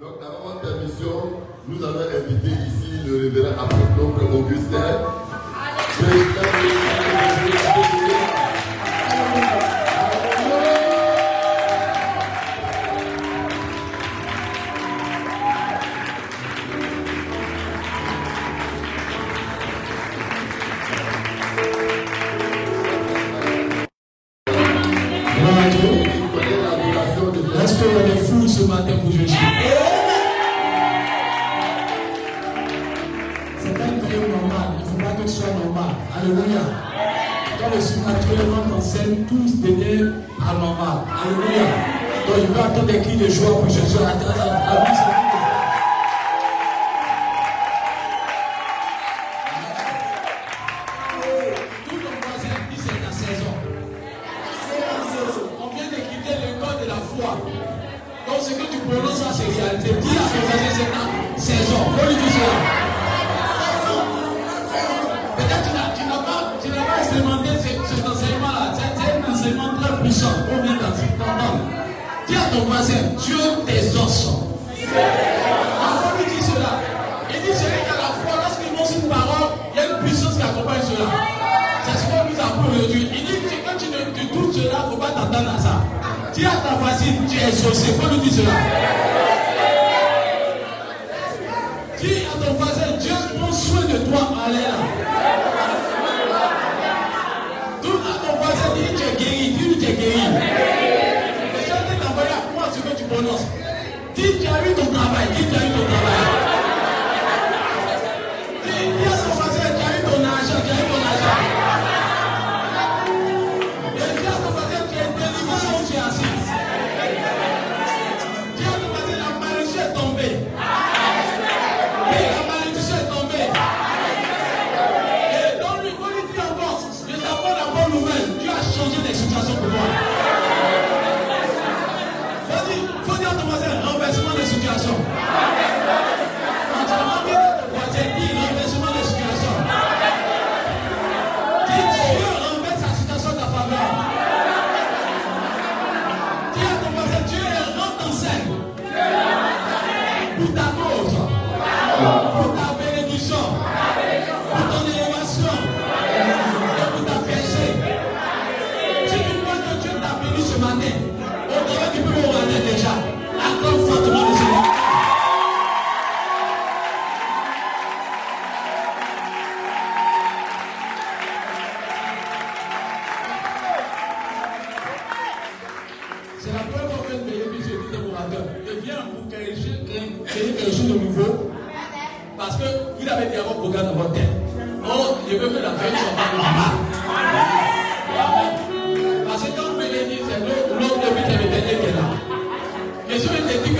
Donc, avant votre nous avons invité ici le révérend Afrique, Augustin.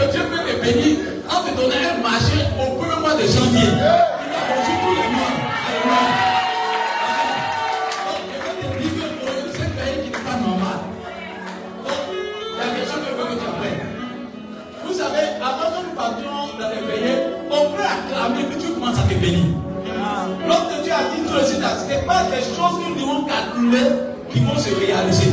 que Dieu peut te bénir en te donnant un marché au premier mois de janvier. Il a reçu tous les mois. Donc, je vais te dire que euh, c'est un pays qui n'est pas normal. Donc, il y a des gens qui veulent que tu. Vous savez, avant que nous partions dans les veillées, on peut acclamer que Dieu commence à te bénir. Lorsque Dieu a dit tout le suite, ce n'est pas des choses que nous devons calculer qui vont se réaliser.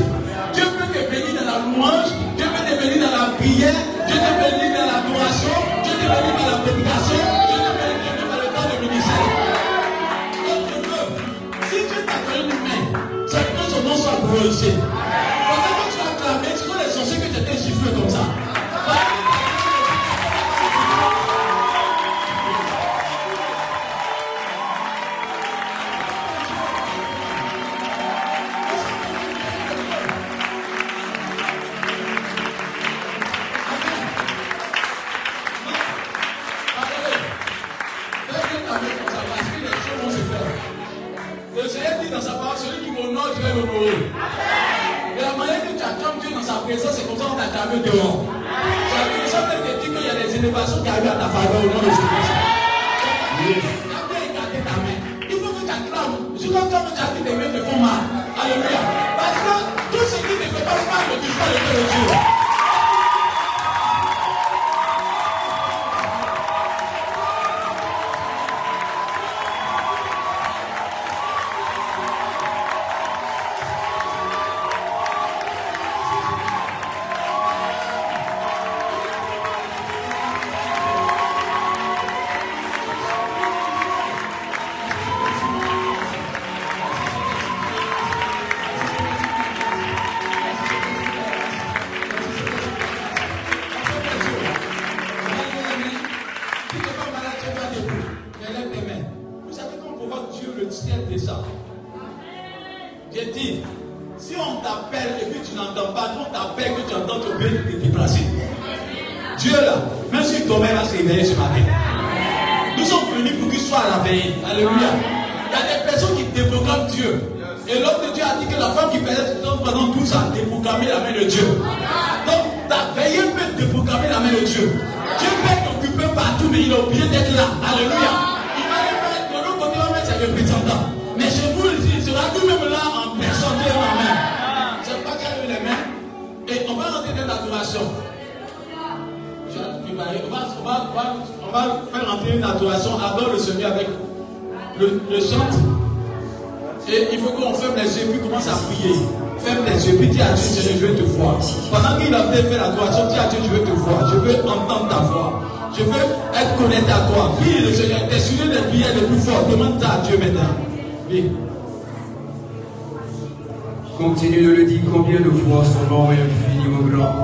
Continue de le dire combien de fois son nom est infiniment grand.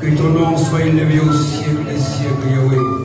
Que ton nom soit élevé au siècle des siècles, Yahweh.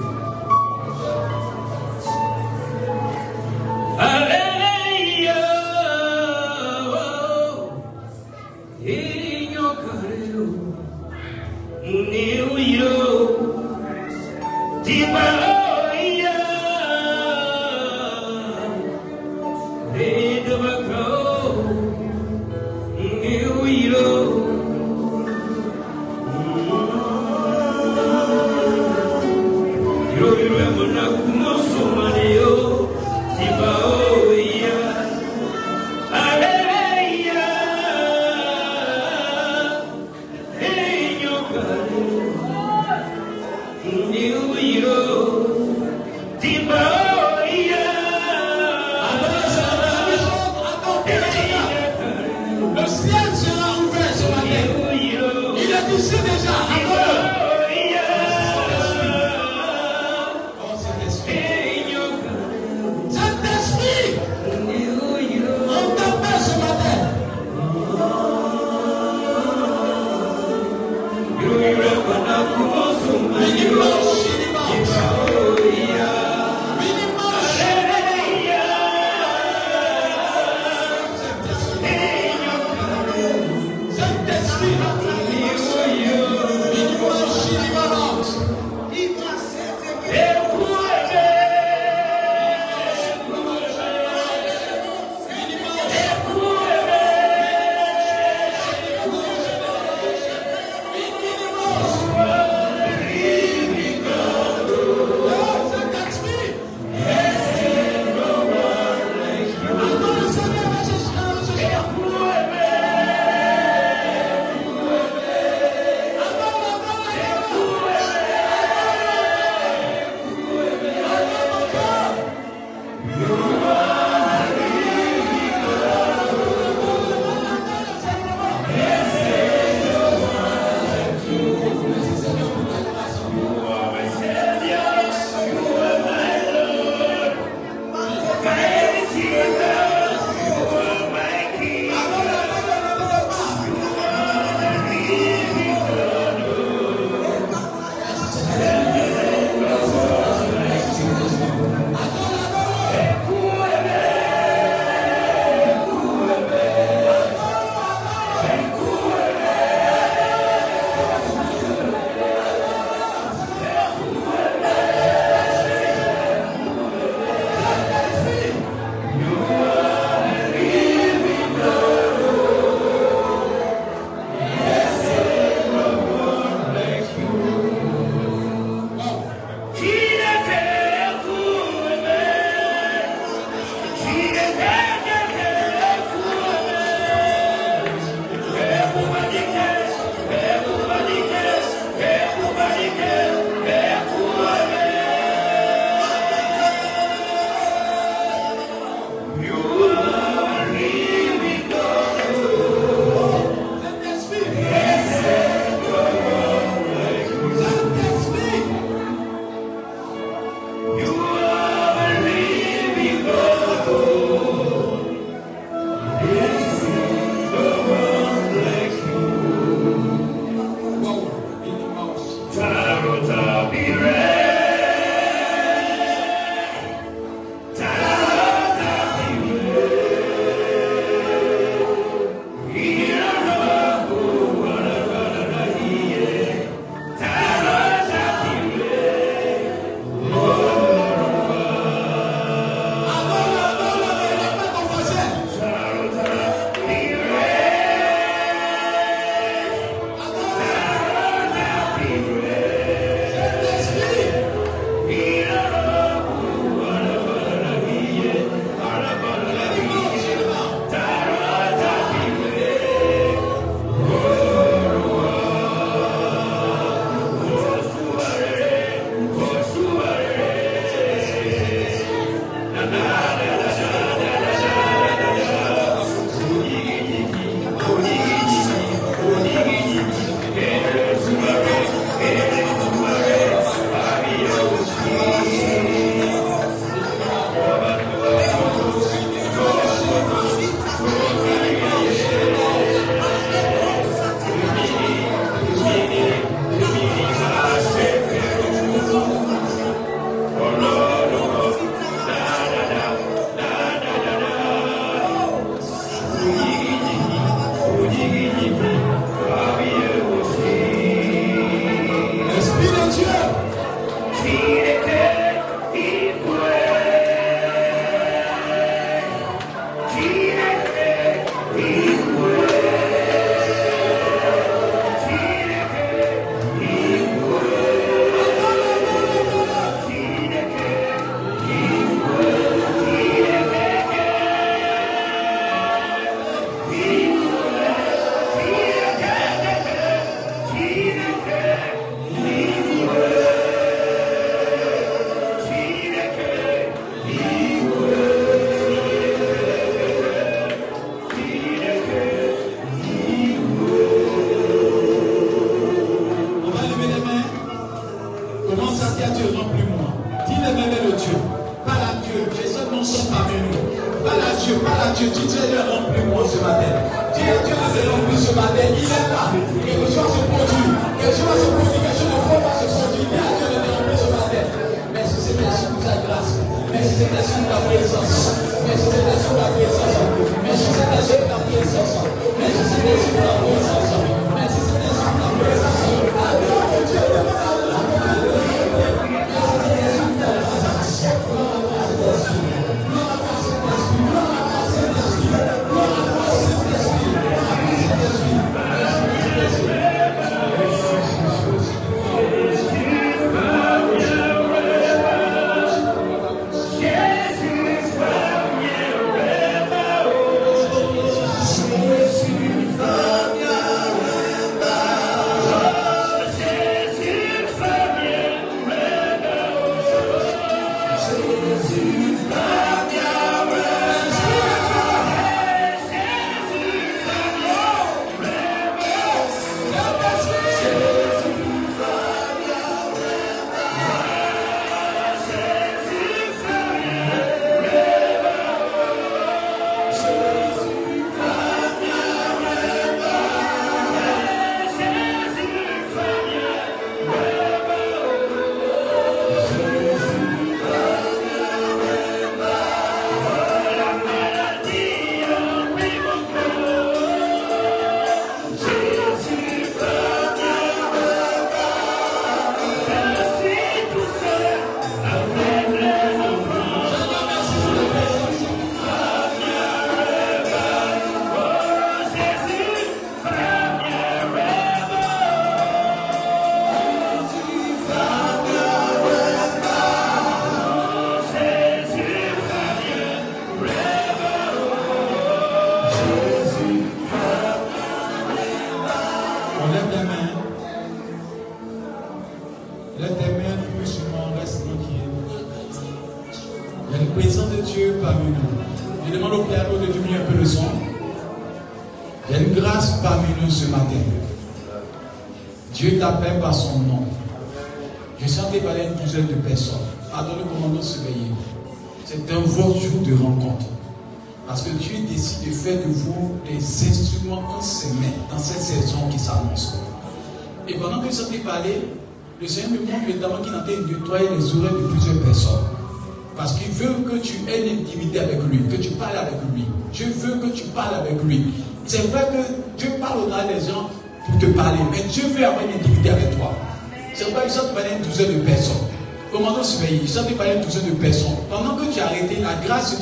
Grâce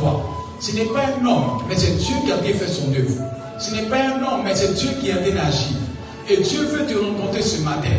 toi. Ce n'est pas un homme, mais c'est Dieu qui a fait son œuvre. Ce n'est pas un homme, mais c'est Dieu qui a bien agi. Et Dieu veut te rencontrer ce matin.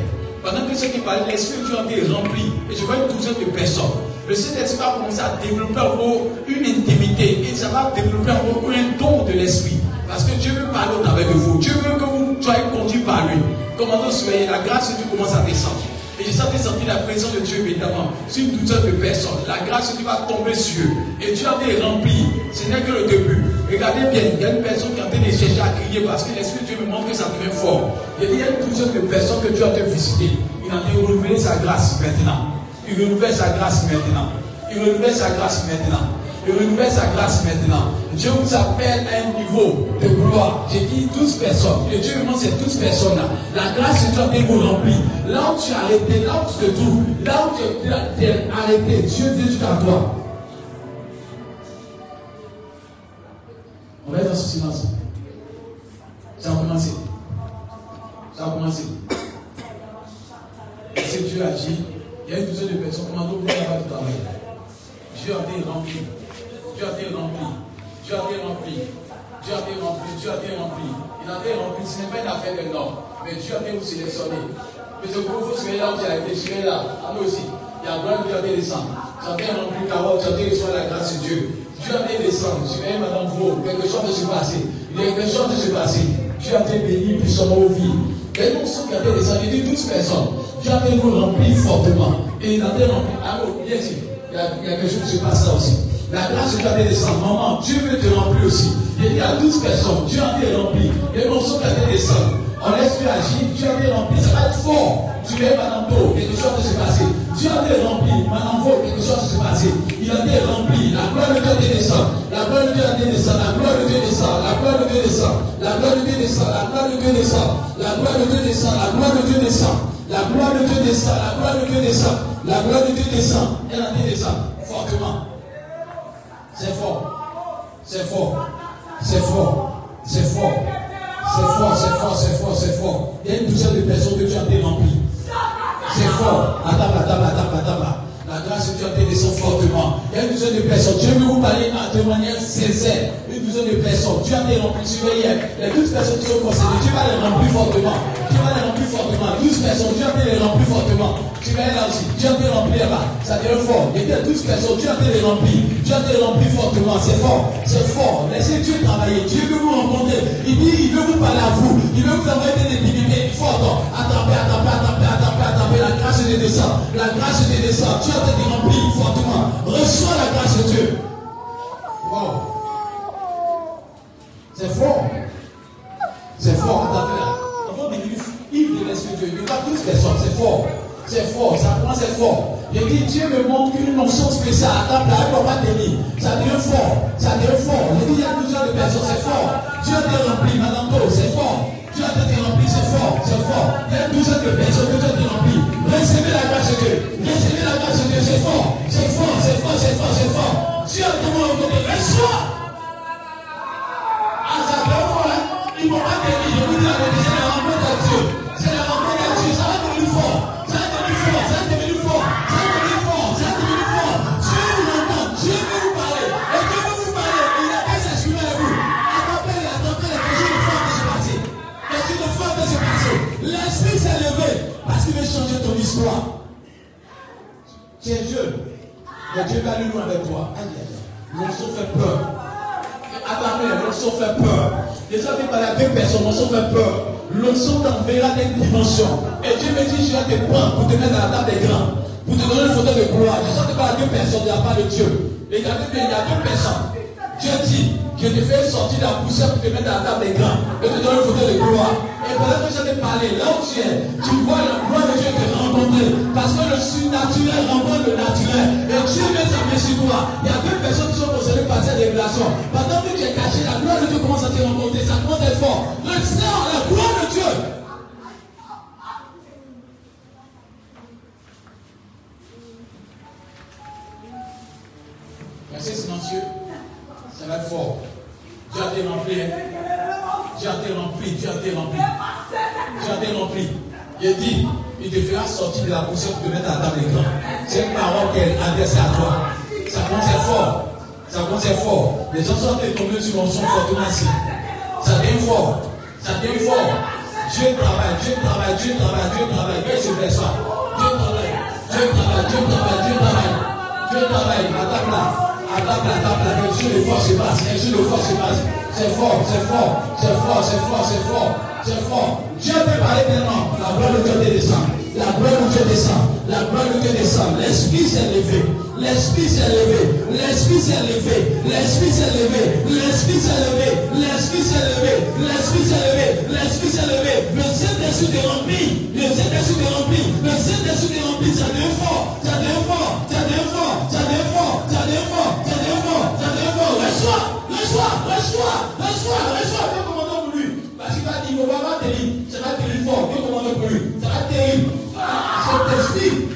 Pendant que ce qui parle, l'Esprit de Dieu a été rempli. Et je vois une douzaine de personnes. Le Saint-Esprit va commencer à développer en vous une intimité. Et ça va développer en vous un don de l'Esprit. Parce que Dieu veut parler de vous. Dieu veut que vous soyez conduits par lui. Commandant, soyez, la grâce de Dieu commence à descendre. Et j'ai senti la présence de Dieu, évidemment, sur une douzaine de personnes. La grâce Dieu va tomber sur eux. Et Dieu a été rempli. Ce n'est que le début. Regardez bien, il y a une personne qui est en train de chercher à crier parce que l'Esprit de Dieu me montre que ça devient fort. Il y a une douzaine de personnes que Dieu a été visiter. Il a été renouveler sa grâce maintenant. Il renouvelle sa grâce maintenant. Il renouvelle sa grâce maintenant. Il renouvelle sa grâce maintenant. Dieu vous appelle à un niveau de gloire. J'ai dit 12 personnes. Dieu me montre ces 12 personnes-là. La grâce de Dieu vous remplie. Là où tu es arrêté, là où tu te trouves, là où tu es arrêté, Dieu vient jusqu'à toi. On va être dans ce silence. Ça a commencé. Ça a commencé. Et si Dieu agit, il y a une douzaine de personnes. Comment vous du travail Dieu a été rempli. Dieu a été rempli. Dieu a été rempli. Dieu a été rempli. Dieu a été rempli. Il a été rempli. Ce n'est pas une affaire de nom. Mais Dieu a été vous sélectionné. Mais ce groupe, vous serez là où tu été. Je là. À nous aussi. Il y a gloire qui a été descendu. Tu as été rempli ta tu as été reçu la grâce de Dieu. Dieu a été descendu. Je vais madame vous. Quelque chose de se passer. Il y a quelque chose de se passer. Dieu a été béni puissamment aux vies. Et nous sommes qui a été descendu. Il dit 12 personnes. Dieu a été vous rempli fortement. Et il a été rempli. Allô, bien sûr. Il y a quelque chose qui se passe là aussi. La grâce de Dieu a été descendue. Maman, Dieu veut te remplir aussi. Il y a 12 personnes. Dieu a été rempli. Nous sommes qui a été descendu. On laisse Dieu agir. Dieu a été rempli. Ça va être fort. Tu es madame. Quelque chose de se passer. Dieu a été rempli. Faut quelque chose se passer. Il a été rempli. La gloire de Dieu a. La gloire de Dieu a. La gloire de Dieu descend. La gloire de Dieu descend. La gloire de Dieu descend. La gloire de Dieu descend. La gloire de Dieu descend. La gloire de Dieu descend. La gloire de Dieu descend. La gloire de Dieu descend. La gloire de Dieu descend. Elle a été descend fortement. C'est fort. C'est fort. C'est fort. C'est fort. C'est fort, c'est fort, c'est fort, c'est fort. Il y a une douzaine de personnes que tu as été rempli. C'est fort. Attends, attends, attends, attends. La grâce de Dieu a été descend fortement. Il y a une douzaine de personnes. Dieu veut vous parler de manière sincère. Une douzaine de personnes. Dieu a été rempli. Tu veux. Les douze personnes qui sont concernées. Dieu va les remplir fortement. Dieu va les remplir fortement. Douze personnes. Dieu a été les remplir fortement. Tu vas là aussi. Dieu a été rempli là-bas. Ça devient fort. Il y a douze personnes. Dieu a été les remplir. Dieu a été rempli fortement. C'est fort. C'est fort. Laissez Dieu travailler. Dieu veut vous rencontrer. Il dit, il veut vous parler à vous. Il veut vous envoyer des difficultés fortes. Attendez, attendez, attendez, attendez, attendez. La grâce de descend. La grâce de descend. Dieu a été rempli fortement. Reçois la grâce de Dieu. Wow. C'est fort. C'est fort. Avant de l'Esprit de Dieu. Il a pas 12 personnes. C'est fort. C'est fort. Ça prend, c'est fort. Il dit, Dieu me montre une notion spéciale. Attends là, elle ne va tenir. Ça devient fort. Ça devient fort. Il dit, il y a plusieurs personnes. C'est fort. Dieu a été rempli. Madame Do, c'est fort. Dieu été rempli. C'est fort. C'est fort. Il y a plusieurs personnes que Dieu a été rempli. Recevez la grâce de Dieu. Recevez la grâce de Dieu. C'est fort. C'est fort. C'est fort. C'est fort. C'est fort. Dieu été rempli. Reçois. Ah, ça devient fort. Hein? Ils ne vont pas tenir. Je vous dis la vérité. La rencontre de Dieu. Loin avec toi. L'onction fait peur. Attendez, l'onction fait peur. Les gens qui parlent à deux personnes, l'onction fait peur. L'onction t'enverra d'une dimension. Et Dieu me dit, je vais te prendre pour te mettre à la table des grands. Pour te donner une photo de gloire. Les gens qui parlent à deux personnes, il n'y a pas de Dieu. Bien, il y a deux personnes. Dieu dit, je te fais sortir de la poussière pour te mettre à la table des grands. Et te donner une photo de gloire. Et pendant que je t'ai parlé, là où tu es, tu vois la gloire de Dieu te rencontrer. Parce que le surnaturel rencontre le naturel. Et Dieu met sa sur toi. Il y a deux personnes qui sont concernées par cette révélation. Pendant que tu es caché, la gloire de Dieu commence à te rencontrer. Ça commence à être fort. Le la gloire de Dieu. Merci silencieux. Ça va être fort. Dieu été rempli. Dieu été rempli. Dieu été rempli. Dieu été rempli. Il dit, il te fera sortir de la poussière pour te mettre à la table d'écran. C'est une parole qu'elle est adressée à toi. Ça commence fort. Ça commence fort. Les gens sont tombés sur l'onction fortement ici. Ça devient fort. Ça devient fort. Dieu travaille, Dieu travaille, Dieu travaille, Dieu travaille. Dieu se ça. Dieu travaille. Dieu travaille, Dieu travaille, Dieu travaille. Dieu travaille. À table là. Table là. Quelque chose de fort se passe. Chose de fort se passe. C'est fort, c'est fort, c'est fort, c'est fort, c'est fort, c'est fort. Dieu parler tellement. La gloire de Dieu descend. La gloire de Dieu descend. La gloire de Dieu descend. L'esprit s'est levé. L'esprit s'est levé. L'esprit s'est levé. L'esprit s'est levé. L'esprit s'est levé. L'esprit s'est levé. L'esprit s'est levé. L'esprit s'est levé. Le Saint-Esprit te remplit. Le Saint-Esprit te remplit. Le Saint-Esprit devient fort. Ça devient fort. Reçois. Reçois. Dieu commande pour lui. Parce qu'il va dire, on va pas terrible. Ça va terrible fort. Dieu commande pour lui. Ça va terrible. Cet esprit.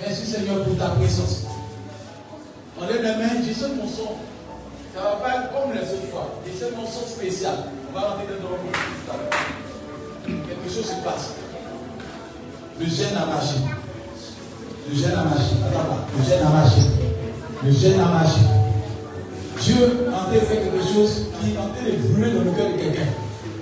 Merci Seigneur pour ta présence. On les mains, je sais mon son. Ça va pas être comme les autres fois. Je sais mon son spécial. On va rentrer dans le l'heure. Quelque chose se passe. Le gène a marché. Le gène a marché. Attends. Le gène a marché. Le gène a marché. Dieu en train de quelque chose qui est en train de brûler dans le cœur de quelqu'un.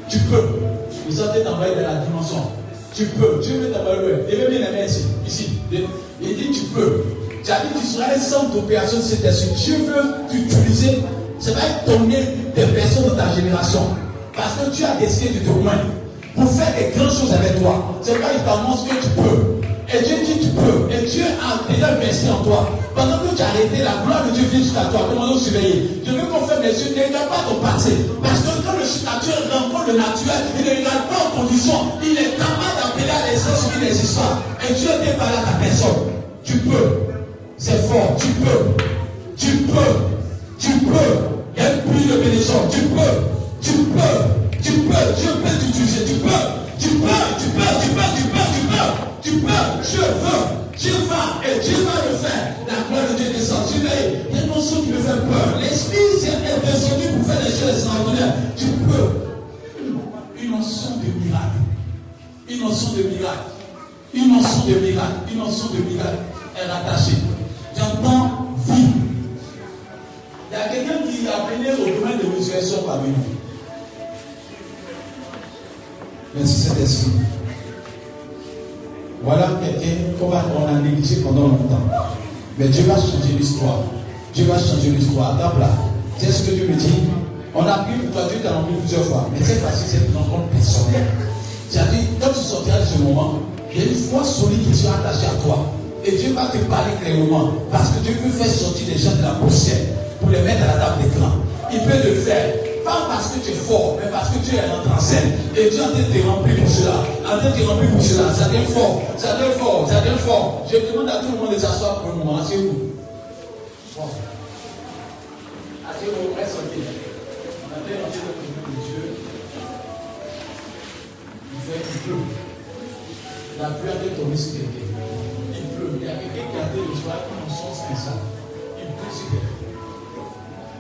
Tu peux. En train d'envoyer de la dimension. Tu peux. Dieu veut t'envoyer. Levez bien mains ici. Ici. Il dit tu peux. Tu as dit tu seras un centre d'opération de cet esprit. Dieu veut t'utiliser. Ça va être tourner des personnes de ta génération. Parce que tu as décidé de te pour faire des grandes choses avec toi. C'est pas il t'annonce que tu peux. Et Dieu dit tu peux. Et Dieu a déjà investi en toi. Pendant que tu as arrêté, la gloire de Dieu vient jusqu'à toi. Comment nous surveiller Je veux qu'on ferme les yeux. Ne regarde pas ton passé. Parce que quand le surnaturel rencontre le naturel, il ne regarde pas en condition. Il est capable d'appeler à l'essence qui n'existe pas. Et Dieu n'est pas là. peux. C'est fort, tu peux. Tu peux. Tu peux. Il y a une pluie de bénédiction. Tu peux. Tu peux. Tu peux. Dieu peut t'utiliser. Tu peux. Tu peux. Tu peux. Tu peux. Tu peux. Tu peux. Tu peux. Dieu veut. Dieu va et Dieu va le faire. La gloire de Dieu descend. Tu veux. Il y a une notion qui me fait peur. L'esprit s'est descendu pour faire des choses extraordinaires. Tu peux. Une notion de miracle. Une notion de miracle. Une notion de miracle. Une notion de miracle est rattachée. J'entends vie. Il y a quelqu'un qui a venu au domaine de résurrection parmi nous. Merci Saint-Esprit. Voilà quelqu'un qu'on a négligé pendant longtemps. Mais Dieu va changer l'histoire. Dieu va changer l'histoire. Attends là. C'est ce que Dieu me dit. On a pris toi, Dieu t'a rempli plusieurs fois. Mais cette fois-ci, c'est une rencontre personnelle. C'est-à-dire, quand tu sortiras de ce moment, il y a une foi solide qui sera attachée à toi. Et Dieu va te parler clairement. Parce que Dieu peut faire sortir les gens de la poussière pour les mettre à la table d'écran. Il peut le faire. Pas parce que tu es fort, mais parce que Dieu est rentré en scène. Et Dieu a été rempli pour cela. A été rempli pour cela. Ça devient fort. Ça devient fort. Ça devient fort. Je demande à tout le monde de s'asseoir pour un moment. Asseyez-vous. Fort. Asseyez-vous. Reste On a fait rentrer le de Dieu. Il fait pleut. La pluie a été tombée sur quelqu'un. Il pleut. Il y a quelqu'un qui a été le soir comme un sens instant. Il pleut sur quelqu'un.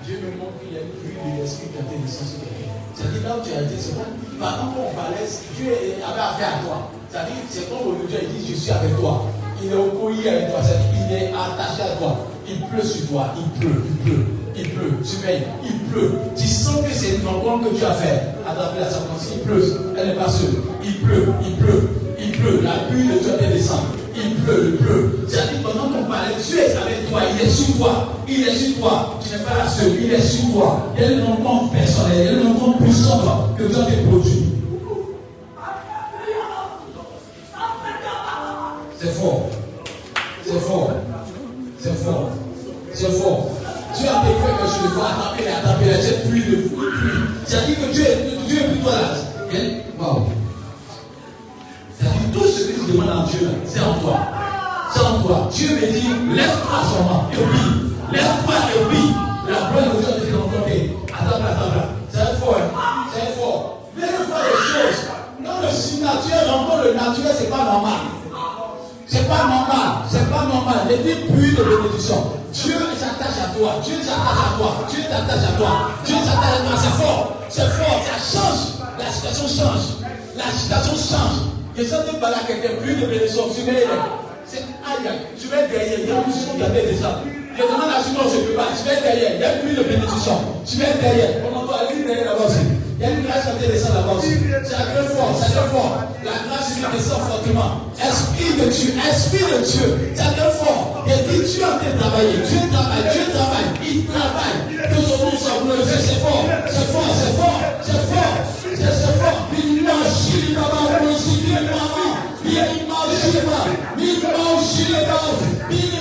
Dieu me montre qu'il y a une de l'esprit qui a été descendue sur quelqu'un. C'est-à-dire, là où tu as été, c'est pas. Pendant qu'on parlait, Dieu avait affaire à toi. C'est-à-dire, c'est comme Dieu il dit Je suis avec toi. Il est au couille avec toi. C'est-à-dire, il est attaché à toi. Il pleut sur toi. Il pleut. Il pleut. Il pleut. Surveille. Il pleut. Tu sens que c'est une rencontre que tu as fait. À travers la circonstance. Il pleut. Elle n'est pas seule. Il pleut. Il pleut. Il pleut. La pluie de Dieu vient descendre. Il pleut, il pleut. C'est-à-dire, pendant qu'on parlait, Dieu est avec toi, il est sur toi, il est sur toi. Tu n'es pas la seule, il est sur toi. Il y a une rencontre personnelle, il y a une rencontre puissante que Dieu a produit. C'est fort. C'est fort. C'est fort. C'est fort. Dieu a fait quelque chose de fort. Attrapez-les, attrapez-les. J'ai pluie de pluie. C'est-à-dire que Dieu, est plus toi là. C'est-à-dire tout ce que tu demandes à Dieu, c'est en toi. C'est en toi. Dieu me dit, laisse-toi seulement et obéis. Laisse-toi et obéis. La gloire de Dieu a été rencontrée. Attends, attends, attends. C'est fort. Hein? C'est fort. Faire des choses. Dans le surnaturel, encore le naturel, c'est pas normal. C'est pas normal, c'est pas normal. Les dix puits de bénédiction. Dieu s'attache à toi, Dieu s'attache à toi, Dieu s'attache à toi, Dieu s'attache à toi. C'est fort, c'est fort, ça change. La situation change. La situation change. Je sens que par là quelqu'un, puits de bénédiction, vais C'est aïe, tu vais derrière, il y a chose qui avait déjà. Je demande à ce je ne peux pas, tu vais derrière, il y a plus de bénédiction. Tu vais derrière, on entend aller derrière là-bas aussi. Il y a une grâce qui descend là-bas aussi. C'est un peu fort, c'est peu fort. La grâce qui descend fortement. Esprit de Dieu, esprit de Dieu, c'est peu fort. Il dit Dieu a été travaillé, Dieu travaille, Dieu travaille, il travaille. Que son nom soit glorifié, c'est fort, c'est fort, c'est fort, c'est fort, c'est fort. Il marche, il va Mil mãos de levante,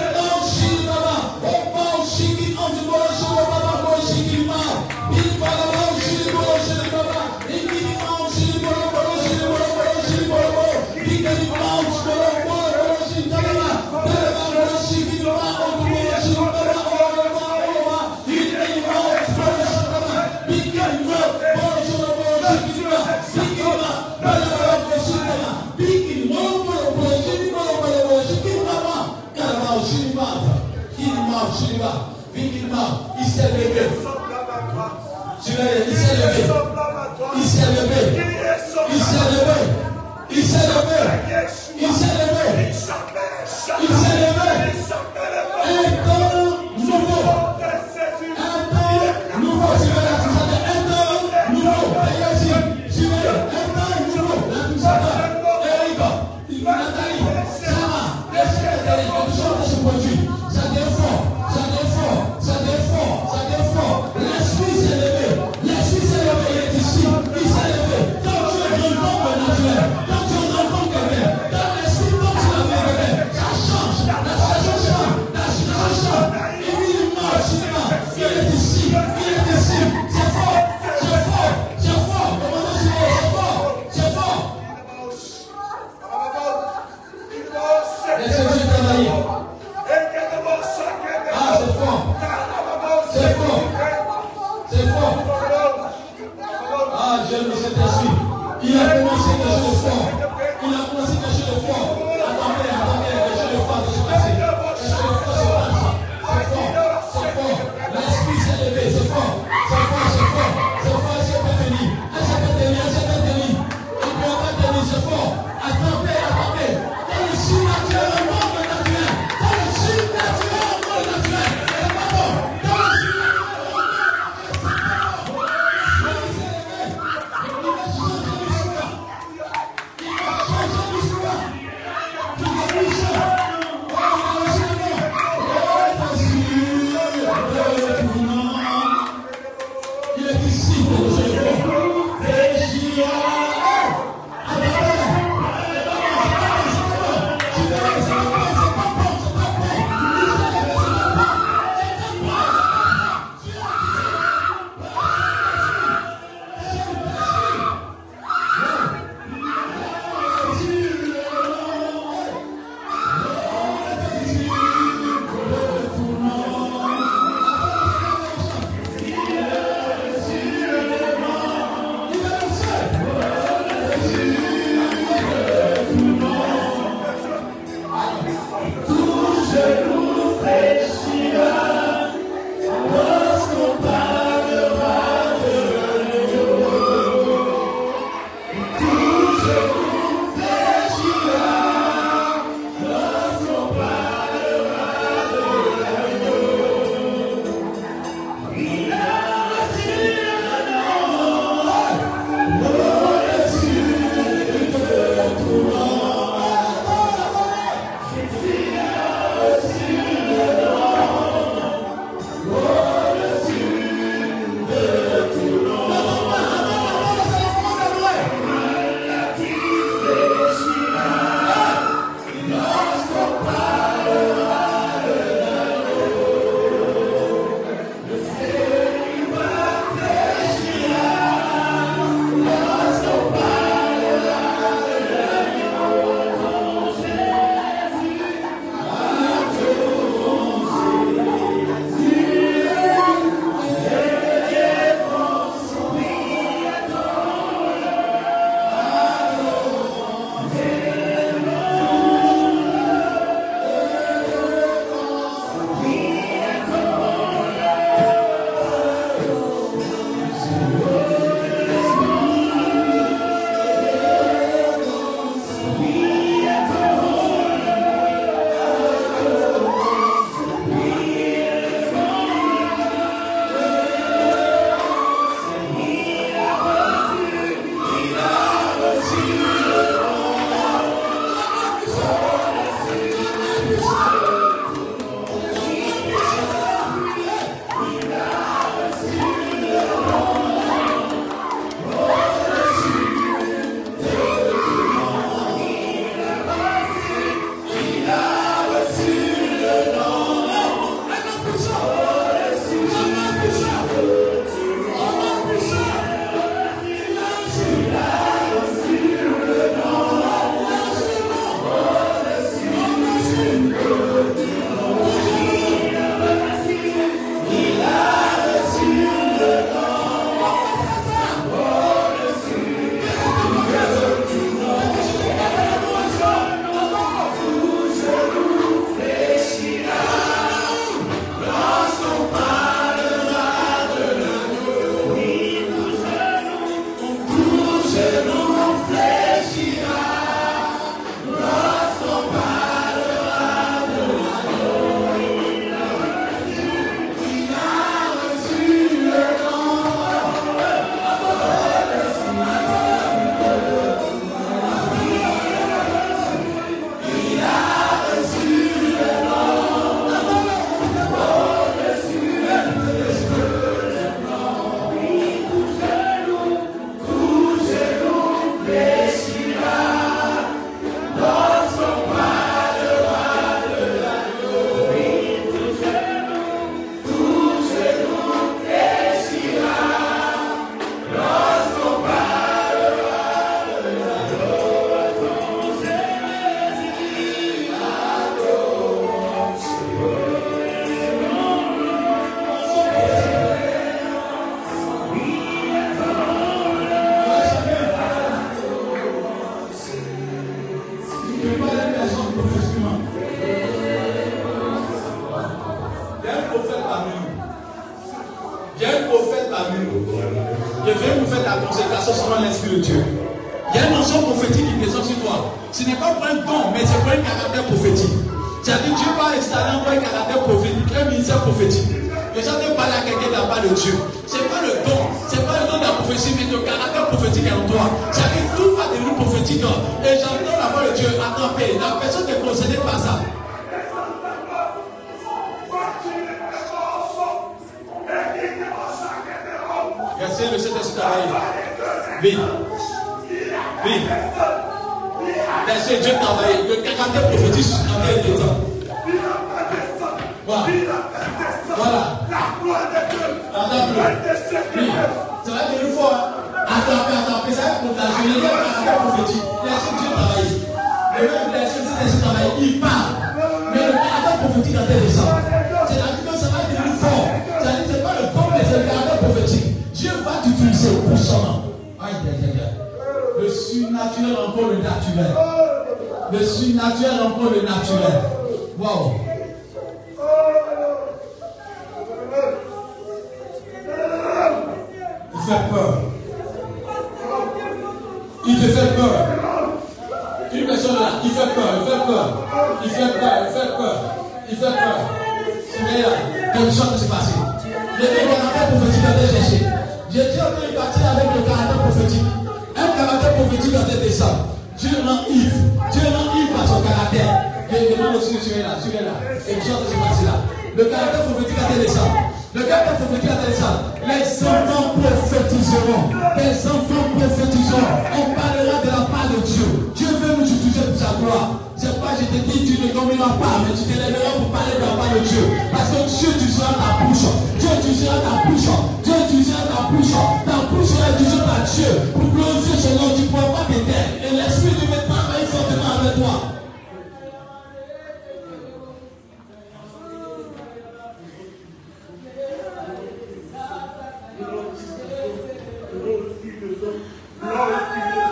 Laissez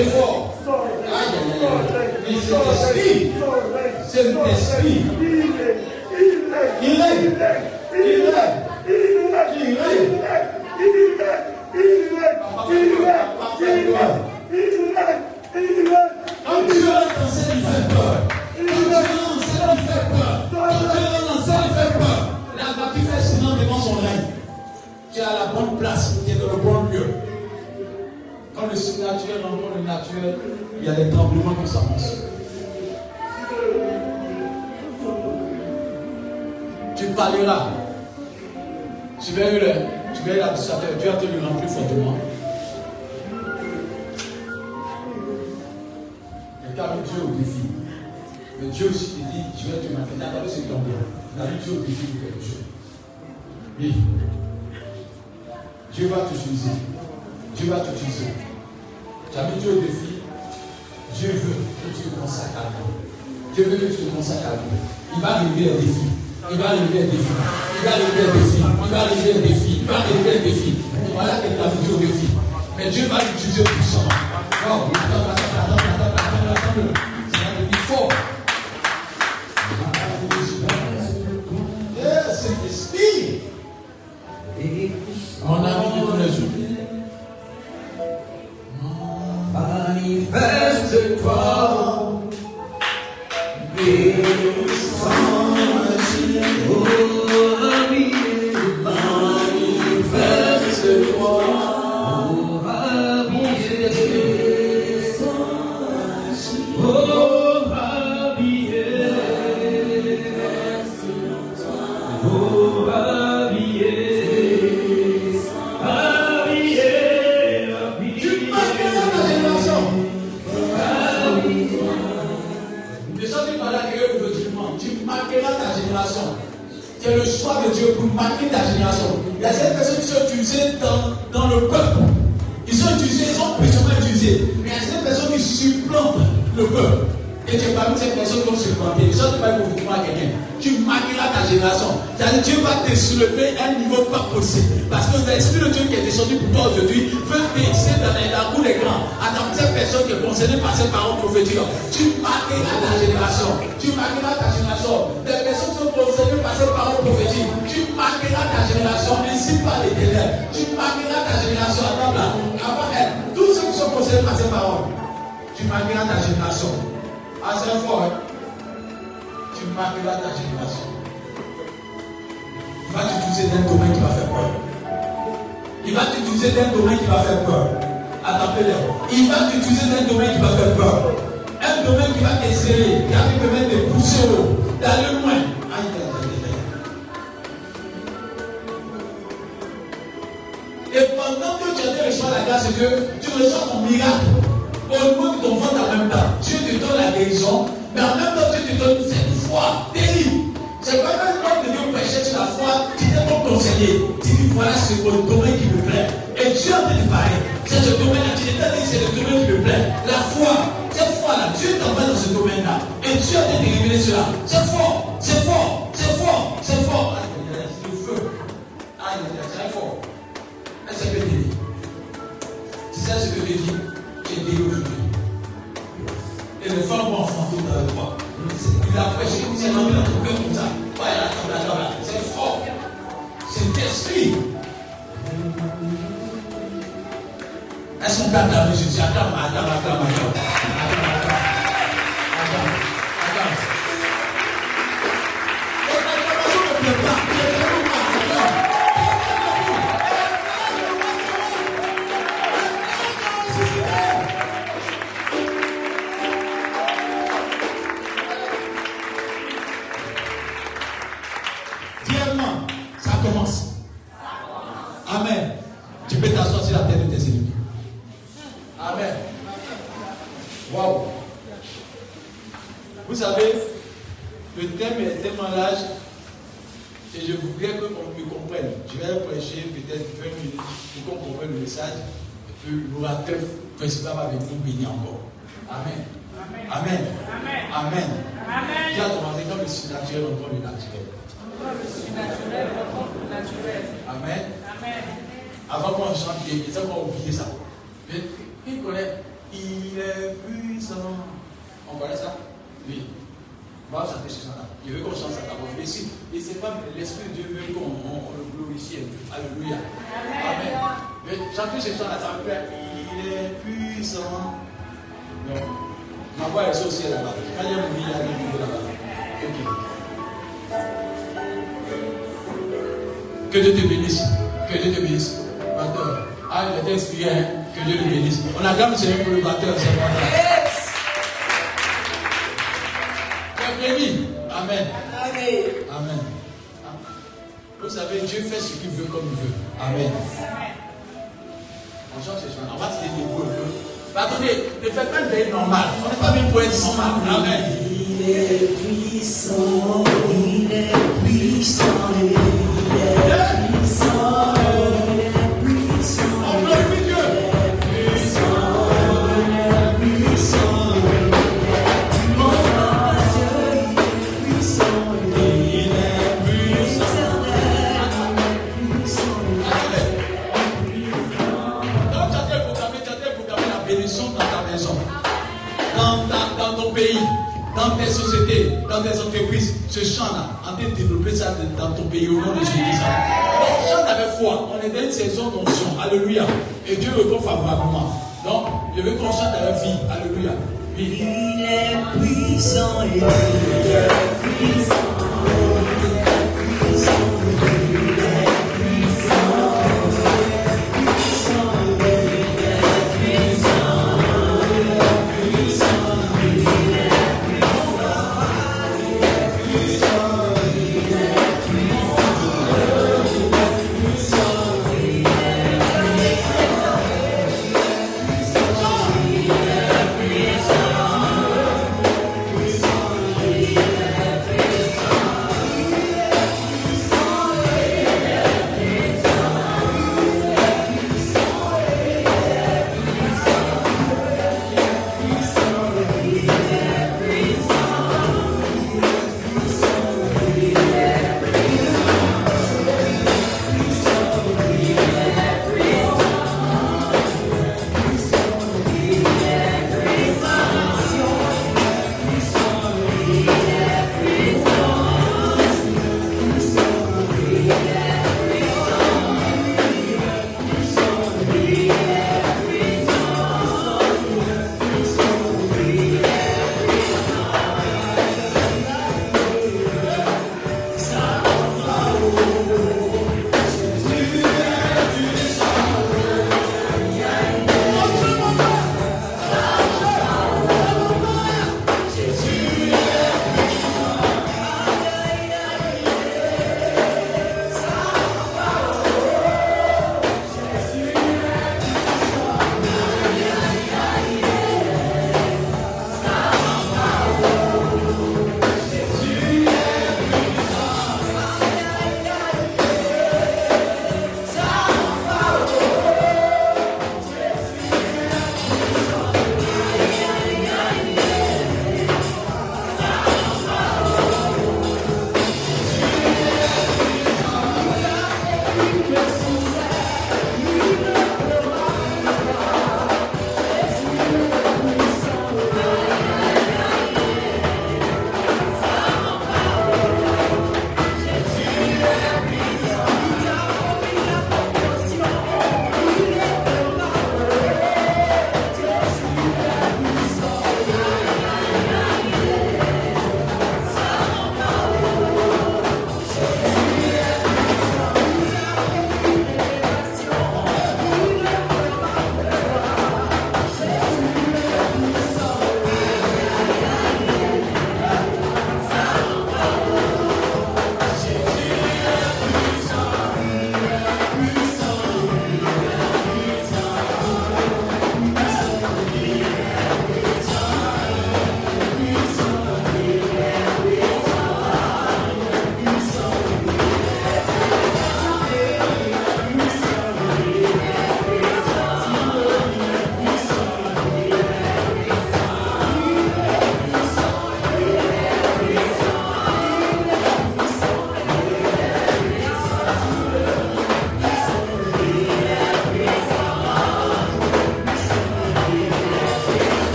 effort. Aïe, aïe, aïe. Mais c'est l'esprit. C'est l'esprit. Il est. Il est. Il est. la grâce de Dieu, tu reçois ton miracle. Au nom de ton ventre en même temps, Dieu te donne la guérison, mais en même temps, Dieu te donne cette foi terrible. C'est pas même l'homme de Dieu prêchait sur la foi, tu t'es bon conseiller. Tu dis, voilà ce domaine qui me plaît. Et Dieu en train de parler. C'est ce domaine-là, tu t'es dit, c'est le domaine qui me plaît. La foi, cette foi-là, Dieu t'envoie dans ce domaine-là. Et Dieu a été révélé cela. C'est fort, c'est fort, c'est fort, c'est fort. Ah, le feu. Ah, il est très fort message que je dis, j'ai dit aujourd'hui. Et les femmes vont enfanter avec. Il a prêché, il s'est dans ton cœur comme ça. C'est fort. C'est esprit. Est-ce qu'on peut acclamer Jésus? Acclame, acclame, acclame, acclame. Que Dieu te bénisse. Que Dieu te bénisse. Pasteur, ah, j'étais inspiré. Hein. Que Dieu te bénisse. On a quand même foi. On est dans une saison d'onction. Alléluia. Et Dieu répond favorablement. Donc, je veux qu'on chante à la vie. Alléluia. Oui. Il est puissant, il est puissant.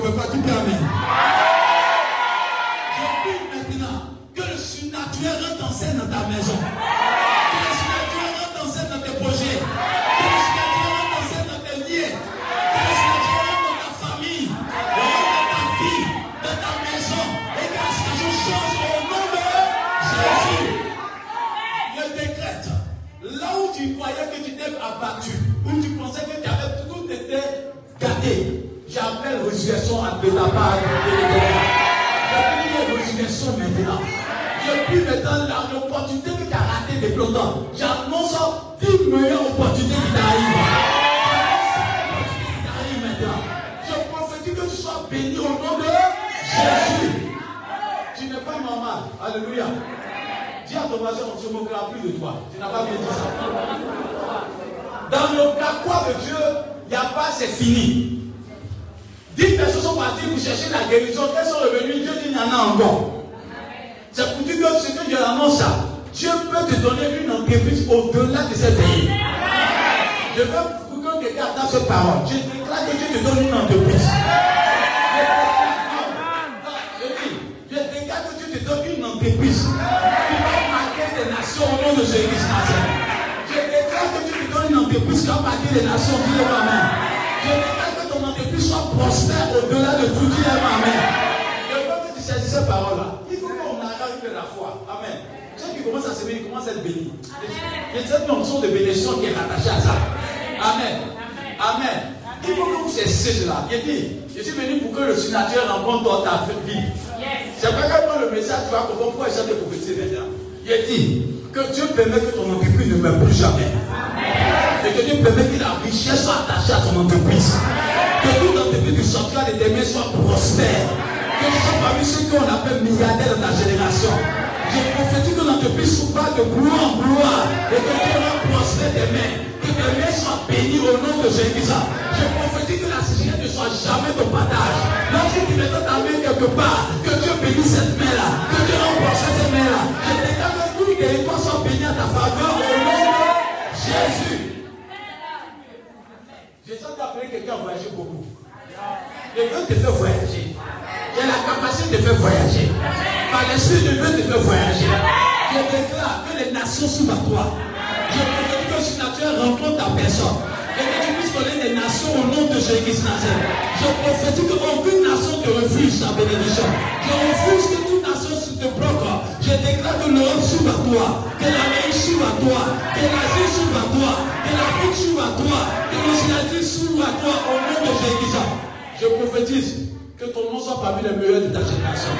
prophète, tu peux Amen. Je prie maintenant que le surnaturel rentre en scène dans ta maison. de ta part. J'ai maintenant. Je puis maintenant l'opportunité que tu as ratée depuis longtemps. J'annonce une meilleure opportunité qui t'arrive. maintenant. Je prophétise que tu sois béni au nom de Jésus. Tu n'es pas normal. Alléluia. Dis à ton voisin, on ne se moquera plus de toi. Tu n'as pas bien dit ça. Dans le cas quoi de Dieu, il n'y a pas, c'est fini. Dix personnes sont parties pour chercher la guérison. Elles sont revenues. Dieu dit, il y en a encore. C'est pour dire que ce que Dieu annonce, ça, Dieu peut te donner une entreprise au-delà de ce pays. Je veux que quelqu'un dans cette parole. Je déclare que Dieu te donne une entreprise. Je déclare que Dieu te donne une entreprise. qui vas marquer des nations au nom de Jésus Nazareth. Je déclare que Dieu te donne une entreprise qui va marquer des nations. Dis-le moi-même qu'ils soient prospères au-delà de tout qui aime. Amen. Le peuple dit saisit ces paroles-là. Il faut qu'on arrête de la foi. Amen. Ceux qui commencent à s'aimer, ils commencent à être bénis. Et cette notion de bénédiction qui est rattachée à ça. Amen. Amen. Il faut que vous cessiez cela. Il dit, je suis venu pour que le signature rencontre dans ta vie. C'est pas que le message, tu vas comprendre pourquoi il de prophétiser maintenant. J'ai dit que Dieu permet que ton entreprise ne meure plus jamais. Et que Dieu permet que la richesse soit attachée à ton entreprise. Que toute entreprise du championnat des demain soit prospère. Que chaque parmi ceux qu'on appelle milliardaires de ta génération. Je prophétise que l'entreprise soit de gloire en gloire et que Dieu va prospérer demain. Que tes mains soient béni au nom de Jésus. Je prophétise que la sécheresse ne soit jamais ton partage. Lorsque tu mets ta main quelque part, que Dieu bénisse cette main-là. Que Dieu les territoires soient bénis à ta faveur au nom de Jésus. Je sens d'appeler quelqu'un à voyager beaucoup. Je veux te faire voyager. J'ai la capacité de faire voyager. Par l'esprit de Dieu te faire voyager. Je déclare que les nations s'ouvrent à toi. Je prophétise que le surnaturel rencontre ta personne. Et que tu puisses connaître les nations au nom de Jésus Nazareth. Je prophétise qu'aucune nation te refuse sa bénédiction. Je refuse que Je déclare que l'Europe s'ouvre à toi. Que l'Amérique s'ouvre à toi. Que l'Asie s'ouvre à toi. Que l'Afrique s'ouvre à toi. Que l'Océanie s'ouvre à toi au nom de Jésus. Je prophétise que ton nom soit parmi les meilleurs de ta génération.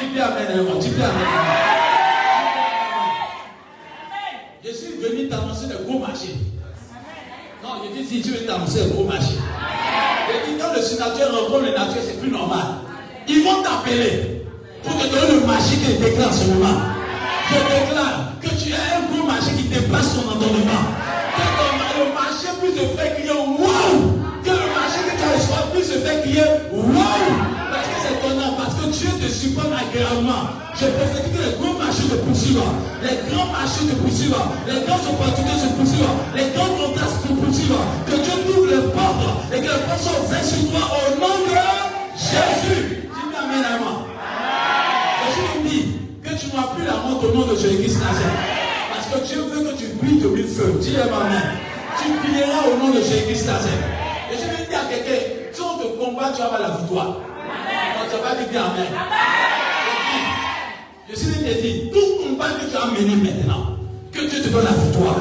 Dis bien Amen, Amen. Dis bien Amen. Je suis venu t'annoncer le gros marché. Non, je dis si tu veux t'annoncer le gros marché. Je quand le sénateur rencontre le naturel, c'est plus normal. Ils vont t'appeler pour te donner le marché qui déclare en ce moment. Je déclare que tu as un gros marché qui dépasse ton entendement. Que ton, le marché fait qu'il y a wow! Que le marché que tu as reçu fait qu'il y a wow! Parce que c'est étonnant, parce que Dieu te supporte agréablement. Je prophétise que les grands marchés te poursuivent, les grands marchés te poursuivent, les grandes opportunités se poursuivent, les grands contrats se poursuivent. Que Dieu t'ouvre les portes et que les portes soient ouvertes sur toi au nom de Jésus. Dis-moi que tu n'auras plus la honte au nom de Jésus Nazareth. Parce que Dieu veut que tu brilles de mille feux. Dis Amen. Tu brilleras au nom de Jésus Nazareth. Et je vais dire à quelqu'un, si on te combat, tu vas avoir la victoire. On ne pas dire bien Amen. Je suis venu te dire, tout combat que tu as mené maintenant, que Dieu te donne la victoire.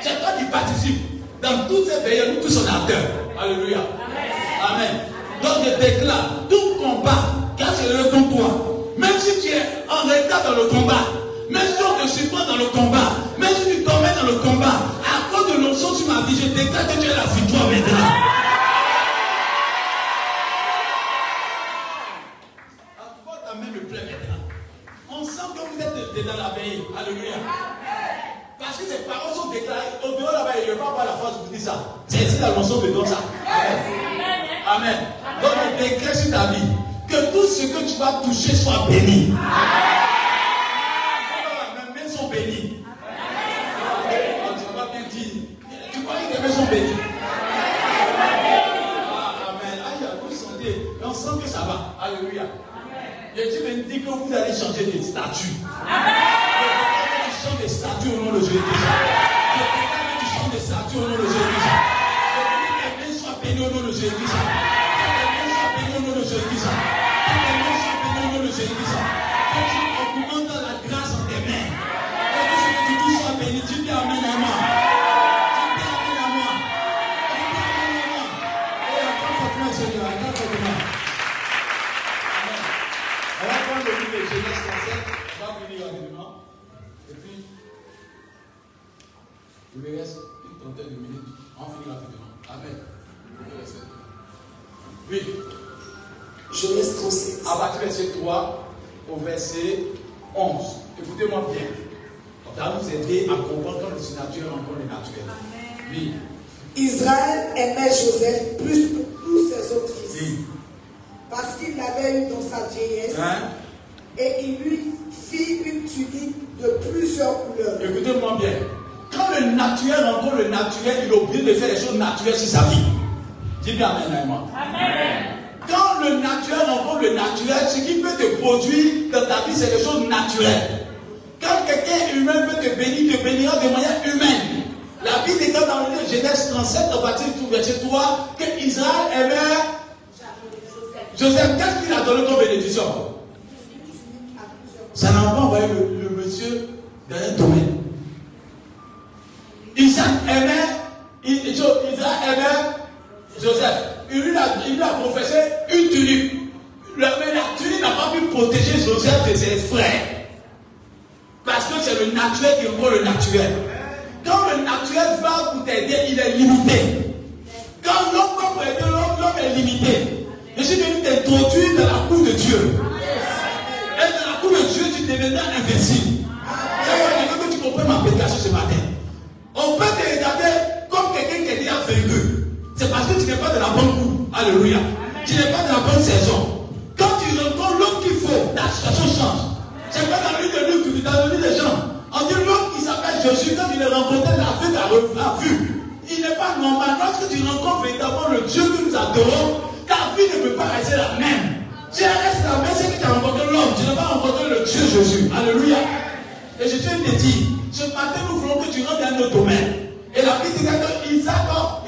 C'est toi qui participes. Dans toutes ces veillées, nous tous sommes acteurs. Alléluia. Amen. Donc je déclare, tout combat, car c'est le contre toi. Même si tu es en retard dans le combat, même si on te supporte dans le combat, même si tu tombes dans le combat, à cause de l'onction sur ma vie, je déclare que tu as la victoire maintenant. Ah, Votre amen me plaît maintenant. On sent que vous êtes dans la veille. Alléluia. Que ces paroles sont déclarées. Au dehors là-bas, il ne va pas avoir la force pour dire ça. C'est ici la mention de ça. Amen. Donc, je déclare sur ta vie que tout ce que tu vas toucher soit béni. Mes mains sont bénies. Oh, Tu vas bien dire. Tu crois que tes mains sont bénies Ah, Amen. Aïe, vous sentez. On sent que ça va. Alléluia. Et Dieu me dit que vous allez changer de statut. Tu changes de statut au nom de Jésus. Je déclare que tu changes de statut au nom de Jésus. Je que tes mains soient bénies au nom de Jésus. Que tes mains soient bénies au nom de Jésus. Que tes mains soient bénies au nom de Jésus. Il me reste une trentaine de minutes. On finit rapidement. Amen. Oui. Genèse 37. À partir du verset 3 au verset 11. Écoutez-moi bien. Ça va vous aider à comprendre quand le surnaturel rencontre le naturel. Oui. Israël aimait Joseph plus que tous ses autres fils. Oui. Parce qu'il l'avait eu dans sa vieillesse. Hein? Et il lui fit une tunique de plusieurs couleurs. Écoutez-moi bien. Quand le naturel rencontre le naturel, il oublie de faire les choses naturelles sur sa vie. Dis bien Amen moi. Quand le naturel rencontre le naturel, ce qui peut te produire dans ta vie, c'est des choses naturelles. Quand quelqu'un humain peut te bénir, te bénira de manière humaine. La Bible déclare dans le Genèse 37, à partir du verset 3, que Israël aimait Joseph. Qu'est-ce qu'il a donné comme bénédiction? Ça n'a pas envoyé le, le monsieur dans un domaine. Isaac aimait, Joseph. il lui a, il lui a professé une tunique. Mais la tunique n'a pas pu protéger Joseph de ses frères. Parce que c'est le naturel qui vaut le naturel. Quand le naturel va pour t'aider, il est limité. Quand l'homme va l'homme, l'homme est limité. Je suis venu t'introduire dans la cour de Dieu. Et dans la cour de Dieu, tu deviendras invincible. C'est que tu comprennes ma prédication ce matin. On peut te regarder comme quelqu'un qui est déjà vaincu. C'est parce que tu n'es pas de la bonne cour. Alléluia. Tu n'es pas de la bonne saison. Quand tu rencontres l'homme qu'il faut, la situation change. C'est pas dans livre de Luc, dans le livre des gens. On dit l'homme qui s'appelle Jésus, quand il est rencontré, la vue a re- a vu. Il n'est pas normal. Lorsque tu rencontres véritablement le Dieu que nous adorons, ta vie ne peut pas rester la même. Si elle reste la même, c'est que tu as rencontré l'homme. Tu n'as pas rencontré le Dieu Jésus. Alléluia. Et je tiens à te dire, ce matin, nous voulons que tu rentres dans notre domaine. Et la Bible dit que Isaac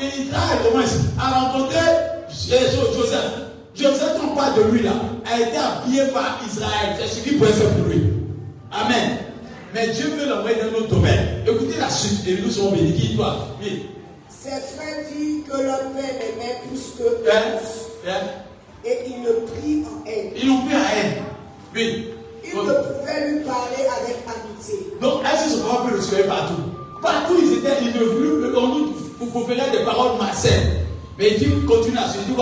et Israël a rencontré Jo- Joseph. Joseph, on parle de lui là, a été habillé par Israël. C'est ce qu'il pouvait faire pour lui. Amen. Mais Dieu veut l'envoyer dans notre domaine. Écoutez la suite et nous serons bénis. Qui toi? Oui. Ses frères dirent que leur père aimait plus que Hein? tous, Hein? et il le prit en haine. Ils l'ont pris à elle. Oui. Il ne pouvait lui parler avec amitié. Donc, est-ce que ce parole peut le suivre partout? Partout, ils étaient, ils ne voulaient, on nous vous ferait des paroles malsaines. Mais Dieu continue à se dire,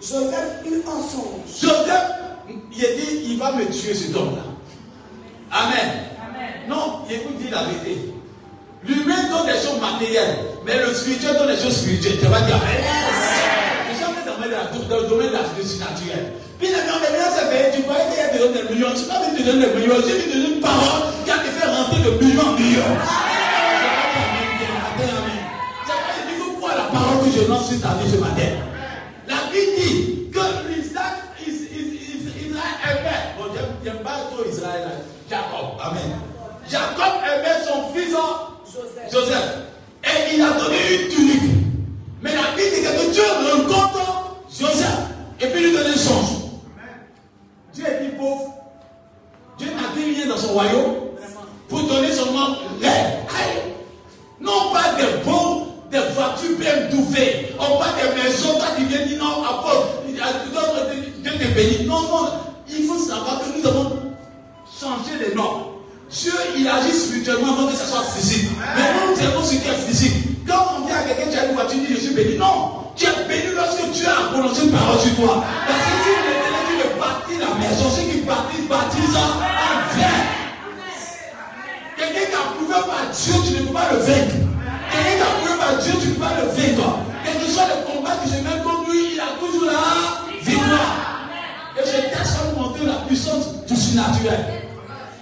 Joseph eut un songe. Joseph, il a dit, il va me tuer cet homme-là. Amen. Non, il écoute dire la vérité. L'humain donne des choses matérielles, mais le spirituel donne des choses spirituelles. Tu vas dire Amen. Nous dans le domaine de la- dans le domaine de la justice naturelle. Puis les gens, les gens, tu croyais qu'il y a des des millions. Je ne suis pas venu te donner des millions. J'ai venu te donner une parole qui a te fait rentrer de millions en millions. Il faut croire la parole que je lance sur ta vie ce matin. La Bible dit que Isaac, Is- Is- Is- Israël aimait. Bon, j'aime j'aime pas trop Israël, là. Jacob. Amen. Jacob aimait son fils Joseph. Joseph. Et il a donné une tunique. Mais la Bible dit que Dieu rencontre Joseph et puis lui donne un songe. Dieu est pauvre. Dieu n'a dit rien dans son royaume pour donner seulement. Aïe. Non pas des bons, des voitures BMW. On pas des maisons. Toi tu viens dire non, apôtre, Dieu te bénit. Non, non. Il faut savoir que nous avons changé les normes. Dieu, il agit spirituellement avant que ça soit physique. Mais nous, nous aimons ce qui est physique. Quand on dit à quelqu'un, tu as une voiture, tu dis, je suis béni. Non. Tu es béni lorsque Dieu a prononcé une parole sur toi. Parce que si dit de bâtir la maison, ceux qui bâtissent, bâtissent en vain. Quelqu'un qui a prouvé par Dieu, tu ne peux pas le vaincre. Quelqu'un qui a prouvé par Dieu, tu ne peux pas le vaincre. Quel que soit le combat qui se met contre lui, il a toujours la victoire. Et je tâche à montrer la puissance du surnaturel.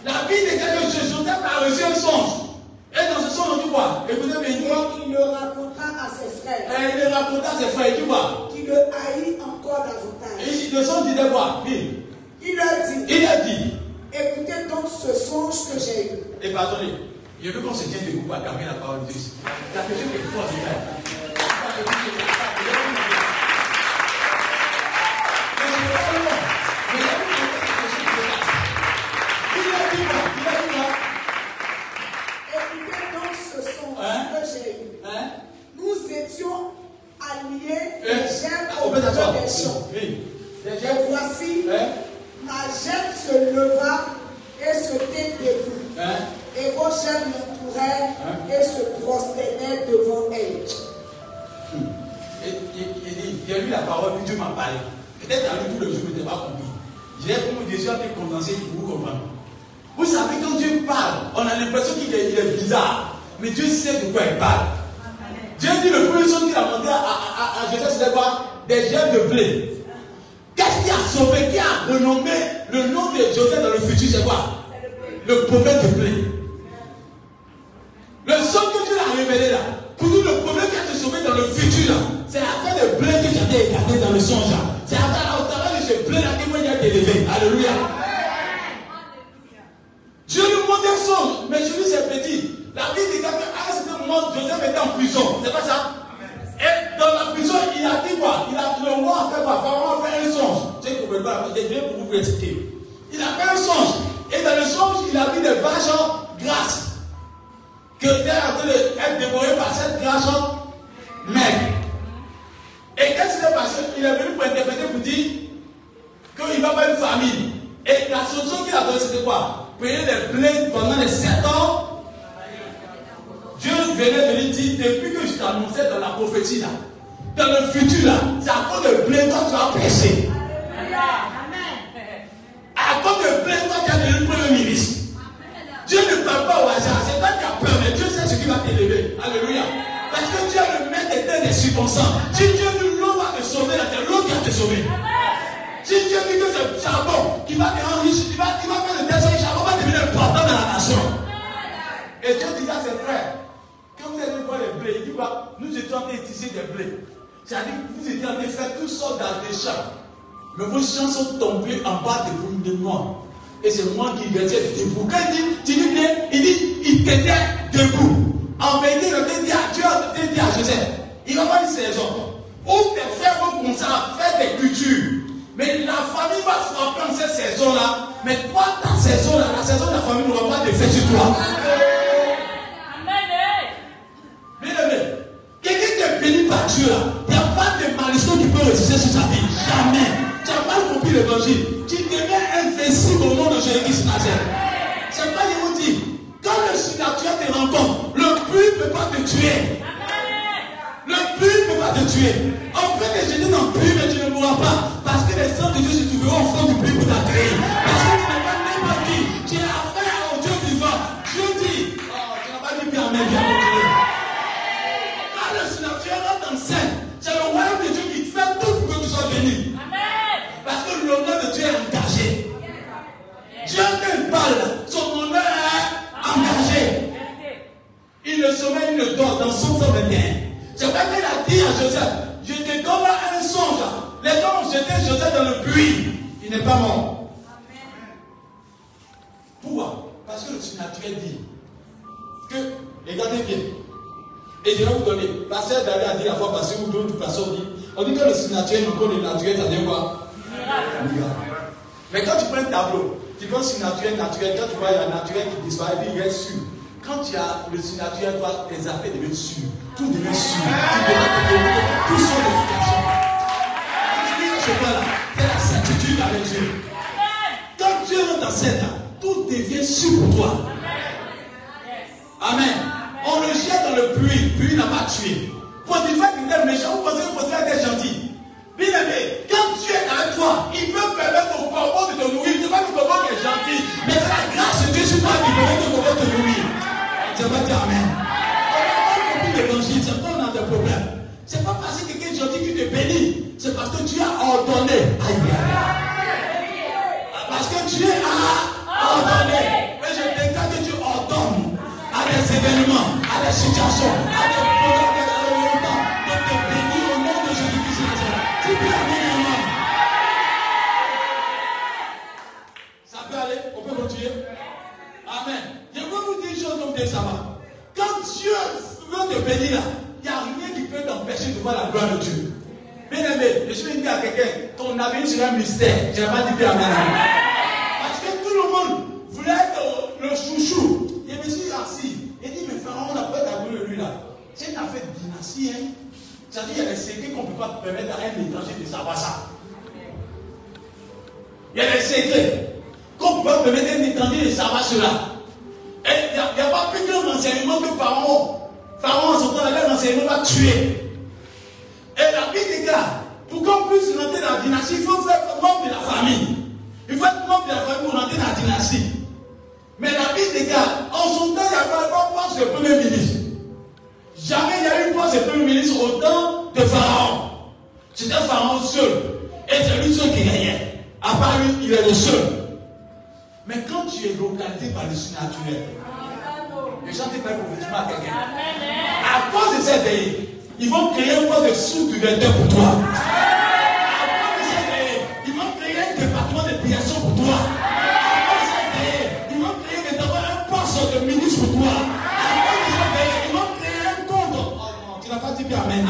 La Bible dit que Joseph a reçu un songe. Et dans ce songe, on dit quoi Écoutez bien, quoi Et il le raconta à ses frères, Et il le raconta à ses frères, il dit quoi qui le haït encore davantage. Et le songe disait quoi? Oui. Il leur dit, Il a dit, écoutez donc ce songe que j'ai eu. et pardonnez, je veux qu'on se tienne debout pour accaparer la parole de Dieu. La question est forte, frère. Écoutez alliés Eh, les des champs. Oui. Et voici, Hein? ma gêne se leva et se tint debout. Hein? Et vos chefs l'entourèrent et se prosternaient devant elle. Il, il dit, j'ai lu la parole, puis Dieu m'a parlé. Peut-être à lui tout le jour, je n'ai pas compris. J'ai comme choses qui condensé pour vous comprendre. Vous savez, quand Dieu parle, on a l'impression qu'il est, est bizarre. Mais Dieu sait de quoi il parle. Dieu dit le premier chose qu'il a demandé à, à, à, à Joseph, c'était quoi? Des germes de blé. Qu'est-ce qui a sauvé, qui a renommé le nom de Joseph dans le futur, c'est quoi? Le problème de blé. Le son que Dieu a révélé là, pour nous, le problème qui a te sauvé dans le futur là, c'est après le blé que j'avais écarté dans le songe là. C'est après, au travers de ce blé là que moi j'ai été élevé. Alléluia. Dieu nous montre un songe, mais chez lui c'est petit. La Bible dit qu'à un certain moment, Joseph était en prison? C'est pas ça? Et dans la prison, il a dit quoi? Il a le roi a fait quoi? Pharaon a fait un songe. Tu sais, vous pouvez pas, je pour vous expliquer. Il a fait un songe. Et dans le songe, il a vu des vaches grasses que était en train d'être dévoré par cette grâce maigre. Et qu'est-ce s'est passé? Il est venu pour interpréter pour dire qu'il va pas une famille. Et la solution qu'il a donnée, c'était quoi? Payer les blés pendant les 7 ans. Dieu venait de lui dire, depuis que je t'annonçais dans la prophétie là, dans le futur là, c'est à cause de blé toi tu vas prêcher. À cause de blé toi tu as devenu premier ministre. Dieu ne parle pas au hasard. C'est pas qui as peur, mais Dieu sait ce qui va t'élever. Alléluia. Parce que Dieu le maître des circonstances. Si Dieu dit l'eau va te sauver, c'est l'eau qui va te sauver. Si Dieu dit que c'est le charbon qui va te rendre riche, il va, il va faire le désert, le charbon va devenir important dans la nation. Et Dieu dit à ses frères, vous allez voir les blés, il dit Nous étions en train de tisser des blés. C'est-à-dire que vous étiez en train de faire toutes sortes champs. Mais vos champs sont tombés en bas de vous, de moi. Et c'est moi qui étais debout. Quand il dit, tu dis il dit, il était debout. En vérité, le dit à Dieu, le dit à Joseph, il va avoir une saison où tes frères vont commencer à faire des cultures. Mais la famille va frapper en cette saison-là. Mais toi, ta saison-là, la saison de la famille n'aura pas de sur toi. Dieu, il n'y a pas de malédiction qui peut résister sur sa vie. Jamais. Tu n'as pas compris l'évangile. Tu deviens invincible au nom de Jésus-Christ Nazareth. C'est pas qu'il vous dit. Quand le surnaturel te rencontre, le but ne peut pas te tuer. Le but ne peut pas te tuer. On peut te jeter dans le puits, mais tu ne mourras pas. Parce que les sangs de Dieu se trouveront au fond du puits pour t'accueillir. Parce que tu n'es pas n'importe qui. Tu as affaire au Dieu vivant. Dieu dit, oh, tu n'as pas dit bien, mais quand il parle, son honneur est engagé. Il ne sommeille, il ne dort dans son 121. C'est vrai qu'il a dit à Joseph, je te donne un songe. Les gens ont jeté Joseph dans le puits. Il n'est pas mort. Pourquoi? Parce que le surnaturel dit que, regardez bien, et je vais vous donner, pasteur David a dit la fois passée, ou d'autres personnes dit, on dit que le surnaturel nous connaît le naturel, ça dit quoi? Mais quand tu prends un tableau, tu prends surnaturel, naturel, quand tu vois le naturel qui disparaît, il reste sûr. Quand tu as le surnaturel, toi, tes affaires deviennent sûres. Tout devient sûr. Tout devient Tout sont des situations. Tu dis ce point-là, c'est la certitude avec Dieu. Quand Dieu rentre dans cette tout devient sûr pour toi. Amen. On le jette dans le puits, puis il n'a pas tué. Potiphar qui était méchant, vous pensez Potiphar était gentil. Bien aimé, quand Dieu est avec toi, il peut permettre au corbeau de te nourrir. Ce n'est pas le corbeau qui est gentil, mais c'est la grâce de Dieu sur toi qui permet au corbeau de te nourrir. Je vais dire Amen. On compris l'évangile, c'est pas on a des problèmes. C'est pas parce que quelqu'un est gentil qui te bénit, c'est parce que Dieu a ordonné. Parce que Dieu a ordonné. Mais je déclare que Dieu ordonne à des événements, à des situations, à des programmes, veut te bénir, il n'y a rien qui peut t'empêcher de voir la gloire de Dieu. Bien aimé, je suis dire à quelqu'un, ton avenir sera un mystère. Je n'ai pas dit Amen. Parce que tout le monde voulait être le chouchou. Je me suis assis. Il dit, mais Pharaon, on n'a pas d'abonné de lui là. C'est une affaire de dynastie. Hein? C'est-à-dire qu'il y a des secrets qu'on ne peut pas permettre à un étranger de savoir ça. Il y a des secrets qu'on ne peut pas permettre à un étranger de savoir cela. Et il n'y a, a, pas plus grand enseignement que Pharaon. Pharaon, en temps, avait un enseignement va tuer. Et la Bible déclare, pour qu'on puisse rentrer dans la dynastie, il faut faire membre de la famille. Il faut être membre de la famille pour rentrer dans la dynastie. Mais la Bible déclare, en son temps, il n'y a pas de poste de premier ministre. Jamais il n'y a eu poste de premier ministre au temps de Pharaon. C'était Pharaon seul. Et c'est lui seul qui gagnait. À part lui, il est le seul. Mais quand tu es localisé par le surnaturel, les gens te parlent prophétiquement à quelqu'un. À cause de ces veillées, ils vont créer un poste de sous-gouverneur pour toi. À cause de ces veillées, ils vont créer un département de piation pour toi. À cause de ces veillées, ils vont créer un poste de ministre pour toi. À cause de ces veillées, ils vont créer un compte. Oh non, tu n'as pas dit bien, Amen.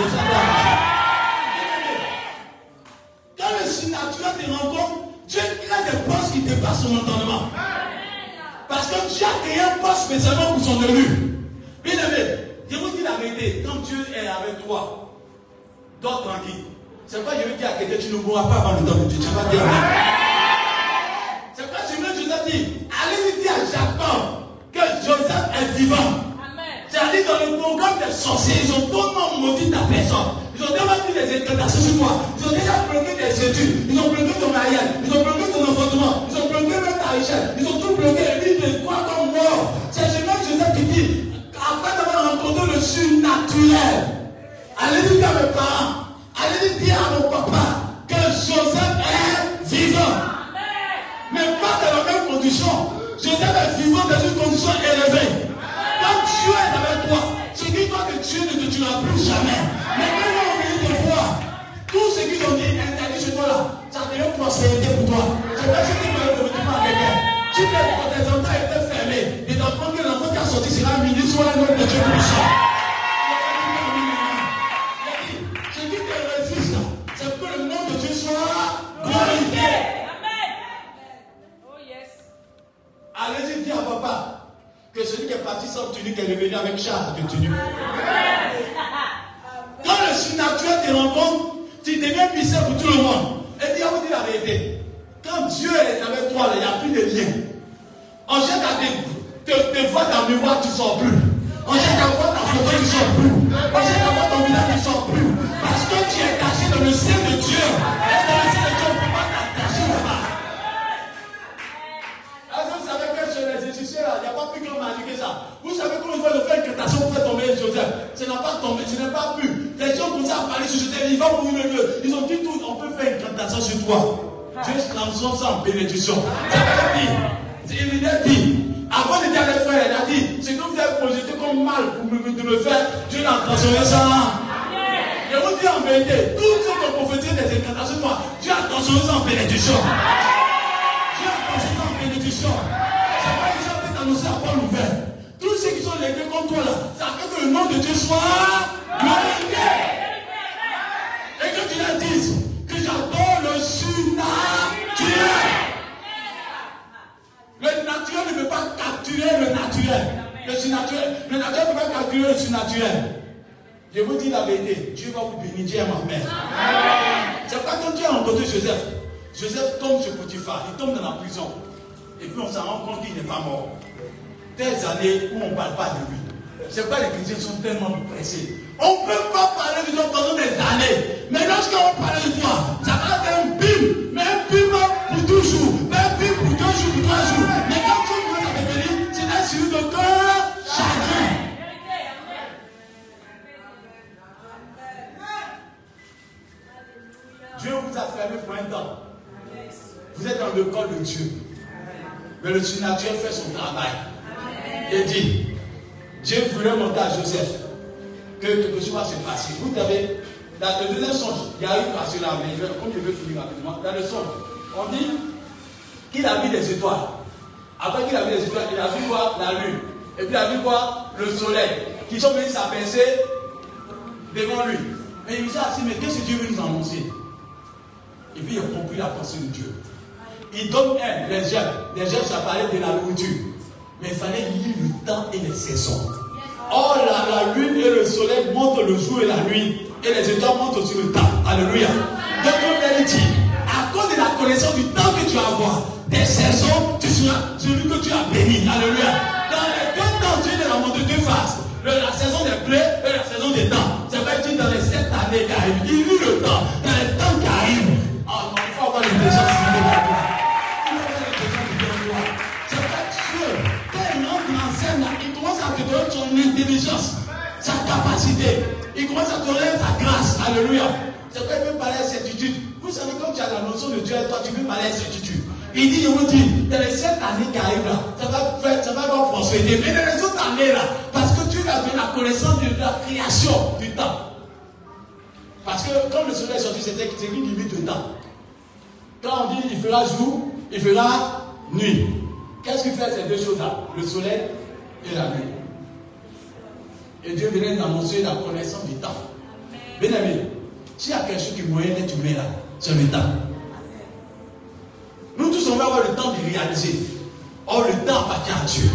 Quand le surnaturel te rencontre, Dieu crée des postes qui dépassent son entendement. Parce que Dieu a créé un poste spécialement pour son élu. Bien aimé, je vous dis la vérité, quand Dieu est avec toi, dors tranquille. C'est pourquoi je veux dire à quelqu'un, tu ne mourras pas avant le temps de Dieu. Tu vas dire. C'est pourquoi je veux Joseph dit, allez dire à Jacob que Joseph est vivant. C'est-à-dire dans le programme des sorciers, ils ont tellement maudit ta personne. Ils ont déjà mis des incantations sur toi. Ils ont déjà bloqué tes études. Ils ont bloqué ton mariage. Ils ont bloqué ton enfantement. Ils ont tout bloqué. Lui, il croit comme mort? C'est seulement Joseph qui dit, après avoir rencontré le surnaturel, allez dire à mes parents, allez dire à mon papa que Joseph est vivant. Mais pas dans la même condition. Joseph est vivant dans une condition élevée. Quand Dieu est avec toi, ce qui toi que Dieu ne te tuera plus jamais. Mais quand on vient te voir, tout ce qu'ils ont dit interdit chez toi là, ça devient prospérité pour toi. Si tes enfants étaient fermés, et t'apprends que l'enfant qui a sorti sera ministre ou un homme de Dieu puissant. Ce qui te résiste, c'est que le nom de Dieu soit glorifié. Allez-y dire à papa que celui qui est parti sans tunique est revenu avec char de tunique. Quand le surnaturel te rencontre, tu deviens puissant pour tout le monde. Et dis à vous dire la vérité. Quand Dieu est avec toi, il n'y a plus de lien. On jette à te, te, te voir dans le miroir, tu ne sors plus. On jette à voir ta photo, tu ne sors plus. On jette à voir ton visage, tu ne sors plus. Parce que tu es caché dans le sein de Dieu. Et dans le sein de Dieu, on ne peut pas t'attacher là-bas? Que vous savez que chez les Égyptiens, il n'y a pas plus magie que ça? Vous savez ils veulent le faire une tentation pour faire tomber Joseph. Ce n'a pas tombé, ce n'est pas pu. Les gens commencent à parler sur Joseph, ils vont mourir le Ils ont dit tout, on peut faire une tentation sur toi. Dieu transforme ça en bénédiction. Il a dit, avant de dire à les frères, il a dit, ce que vous avez projeté comme mal pour me, faire, Dieu l'a transformé ça. Je vous dis en vérité, tout ce qu'on prophétise des incantations, moi, Dieu a transformé ça en bénédiction. Dieu a transformé ça en bénédiction. C'est pas gens qui annoncé à Paul ouvert. Tous ceux qui sont légués contre toi là, ça fait que le nom de Dieu soit Le surnaturel, le naturel ne peut pas capturer le surnaturel. Je vous dis la vérité, Dieu va vous bénir, Dieu est ma mère. C'est pas quand Dieu a rencontré Joseph. Joseph tombe chez Potiphar, il tombe dans la prison. Et puis on s'en rend compte qu'il n'est pas mort. Des années où on ne parle pas de lui. C'est pas les chrétiens sont tellement pressés. On ne peut pas parler de toi pendant des années. Mais lorsqu'on parle de toi, ça va être un bim. Mais un bim pour toujours. Mais un bim pour deux jours, pour trois jours. Un temps. Vous êtes dans le corps de Dieu. Mais le surnaturel fait son travail. Il dit, Dieu voulait montrer à Joseph que quelque chose va se passer. Vous savez, dans le deuxième songe, il y a une phrase là, mais comme je veux finir rapidement, dans le songe, on dit qu'il a vu des étoiles. Après qu'il a vu des étoiles, il a vu quoi? La lune. Et puis il a vu quoi? Le soleil. Qui sont venus s'abaisser devant lui. Mais il s'est assis, mais qu'est-ce que Dieu veut nous annoncer? Et puis il a compris la pensée de Dieu. Il donne un, les jeunes. Les jeunes, ça parlait de la nourriture. Mais il fallait lire le temps et les saisons. Or, la, lune et le soleil montrent le jour et la nuit. Et les étoiles montrent aussi le temps. Alléluia. Donc, on dire, à cause de la connaissance du temps que tu vas avoir, des saisons, tu seras celui que tu as béni. Alléluia. Dans les deux temps, Dieu est dans deux phases. La saison des plaies et la saison des temps. Ça veut dire dans les sept années. Il lit le temps faut avoir l'intelligence divine. il commence à te donner son intelligence, sa capacité. Il commence à te donner sa grâce. Alléluia. C'est pourquoi il peut parler à. Vous savez, comme tu as la notion de Dieu toi, tu peux parler à. Il dit, je vous dis, dans les sept années qui arrivent là, ça va faire, ça va. Mais dans les autres années là, parce que Dieu a donné la connaissance de la création du temps. Parce que quand le soleil est sorti, c'était une limite de temps. Quand on dit il fera jour, il fera nuit. Qu'est-ce qui fait ces deux choses-là? Le soleil et la nuit. Et Dieu venait d'annoncer la connaissance du temps. Bien aimé, s'il y a quelque chose qui moyen d'être humain là, c'est le temps. Nous tous, on va avoir le temps de réaliser. Or, le temps appartient à Dieu.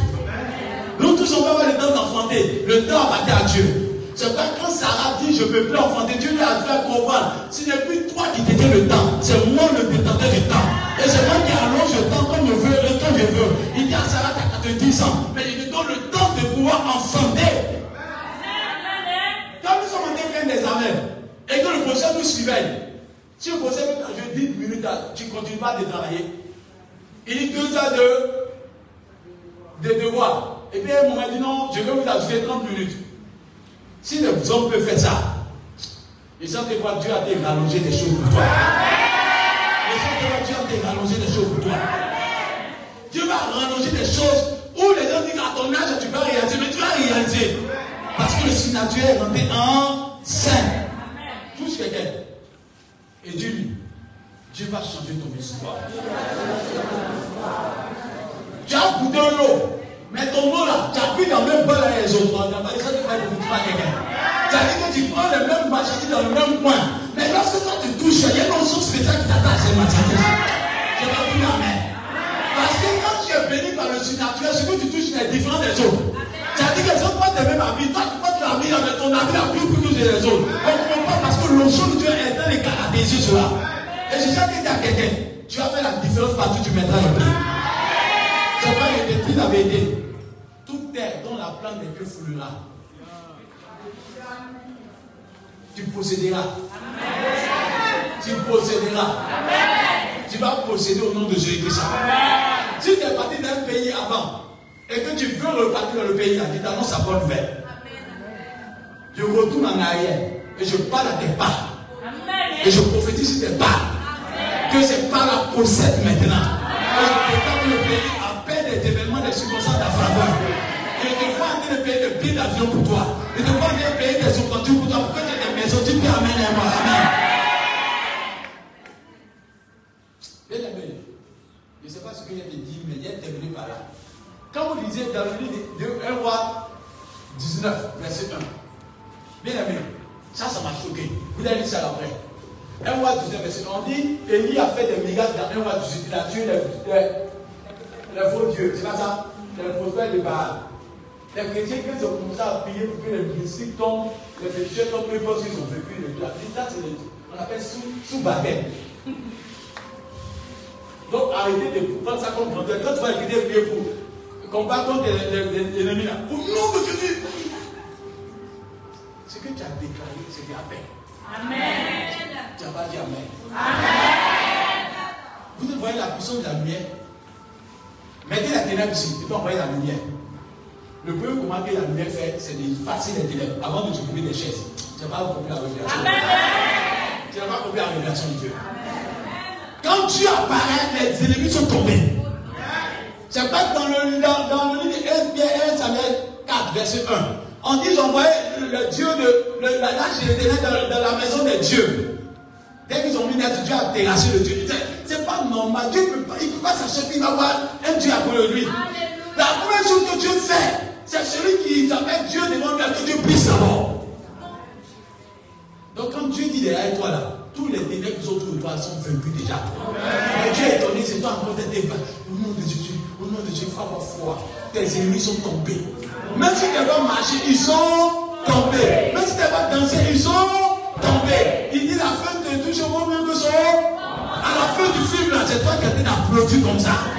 Nous tous, on va avoir le temps d'enfanter. Le temps appartient à Dieu. C'est pas quand Sarah dit je ne peux plus enfanter, Dieu lui a fait comprendre. Ce n'est plus toi qui détiens le temps, c'est moi le détenteur du temps. Et c'est moi qui allonge le temps comme je veux et quand je veux. Il dit à Sarah, tu as 90 ans, mais il te donne le temps de pouvoir enfanter. Quand nous sommes en train de des amènes et que le procès nous surveille, si le veut que je 10 minutes, tu ne continues pas de travailler. Il dit deux heures de, de devoir. Et puis à un moment, il dit non, je vais vous ajouter 30 minutes. Si les hommes peuvent faire ça, les gens te voient Dieu a été rallongé des choses pour toi. Les gens te voient Dieu a été rallongé des choses pour toi. Dieu va rallonger des choses où les gens disent à ton âge tu vas réaliser, mais tu vas réaliser. Parce que le surnaturel est rentré en scène. Touche quelqu'un. Et Dieu lui, Dieu va changer ton histoire. Tu as goûté l'eau. Mais ton eau là, tu as pris dans le même bol avec les autres. Tu ça faire de pas quelqu'un. Tu as dit que tu prends le même marchandise dans le même coin. Mais lorsque toi tu touches, il y a une chose spéciale qui t'attache à ces marchandises. Tu pas dit Amen. Parce que quand tu es béni par le surnaturel, ce que tu touches est différent des autres. Tu as dit que les autres pas tes mêmes habits. Toi, tu tu as mis avec ton habit à plus que les autres. On ne comprend pas parce que l'onction de Dieu est dans les caractéristiques cela. Et j'ai jamais dit à quelqu'un, tu vas faire la différence partout, tu mettras le. Détruit la vérité. Toute terre dont la plante n'est que foulera. Tu posséderas. Tu posséderas. Tu vas posséder au nom de Jésus-Christ. Si tu es parti d'un pays avant et que tu veux repartir dans le pays, tu t'annonces la bonne nouvelle. Je retourne en arrière et je parle à tes pas. Et je prophétise sur tes pas. Que c'est pas la possède maintenant. Et je déclare le pays des billets d'avion pour toi. Je te vois en train de payer des opportunités pour toi. Pour que tu aies des maisons, tu peux amener à moi. Amen. Bien aimé. Je ne sais pas ce que j'ai dit, mais il est terminé par là. Quand vous lisez dans le livre de 1 roi 19, verset 1. Bien aimé, ça, ça m'a choqué. Vous allez lire ça après. 1 roi 19, verset 1. On dit Élie a fait des miracles dans 1 roi 18. Il a tué les, les, les faux dieux. C'est pas ça? Les prophètes de Baal. Les chrétiens, quand ils ont commencé à prier pour que les mystiques tombent, les féticheurs tombent, peu importe s'ils ont vécu le Dieu. Ça, c'est le, on appelle sous, sous baguette. Donc arrêtez de prendre ça comme grandeur. Quand tu vas écouter prier pour combattre contre les ennemis là, au nom de Jésus, ce que tu as déclaré, c'est bien fait. Amen. Tu n'as pas dit Amen. Amen. Vous voyez la puissance de la lumière. Mettez la ténèbre ici, et puis envoyez la lumière. Le premier comment que la lumière fait, c'est d'effacer les ténèbres avant de s'occuper des chaises. Tu n'as pas compris la révélation. Tu n'as pas compris la révélation de Dieu. Quand Dieu apparaît, les ennemis sont tombés. C'est pas dans le, dans, dans le livre de 1 Samuel 4, verset 1. On dit j'envoyais le Dieu de le, la lâche et l'éternel dans, dans la maison des dieux. Dès qu'ils ont mis net, Dieu a terrassé le Dieu. C'est pas normal. Dieu peut pas, il ne peut pas s'acheter, il va avoir un Dieu après lui. La première chose que Dieu fait, c'est celui qui s'appelle Dieu devant lui, que Dieu puisse savoir. Donc quand Dieu dit derrière toi là, tous les ténèbres qui sont autour sont vaincus déjà. Mais Dieu est étonné, c'est toi encore d'être Au nom de Jésus, au nom de Dieu, avoir foi. Tes ennemis sont tombés. Même si tu vas marcher, ils sont tombés. Même si tu vas danser, ils sont tombés. Il dit la fin de tout, je vois même que son. À la fin du film là, c'est toi qui as été applaudi comme ça.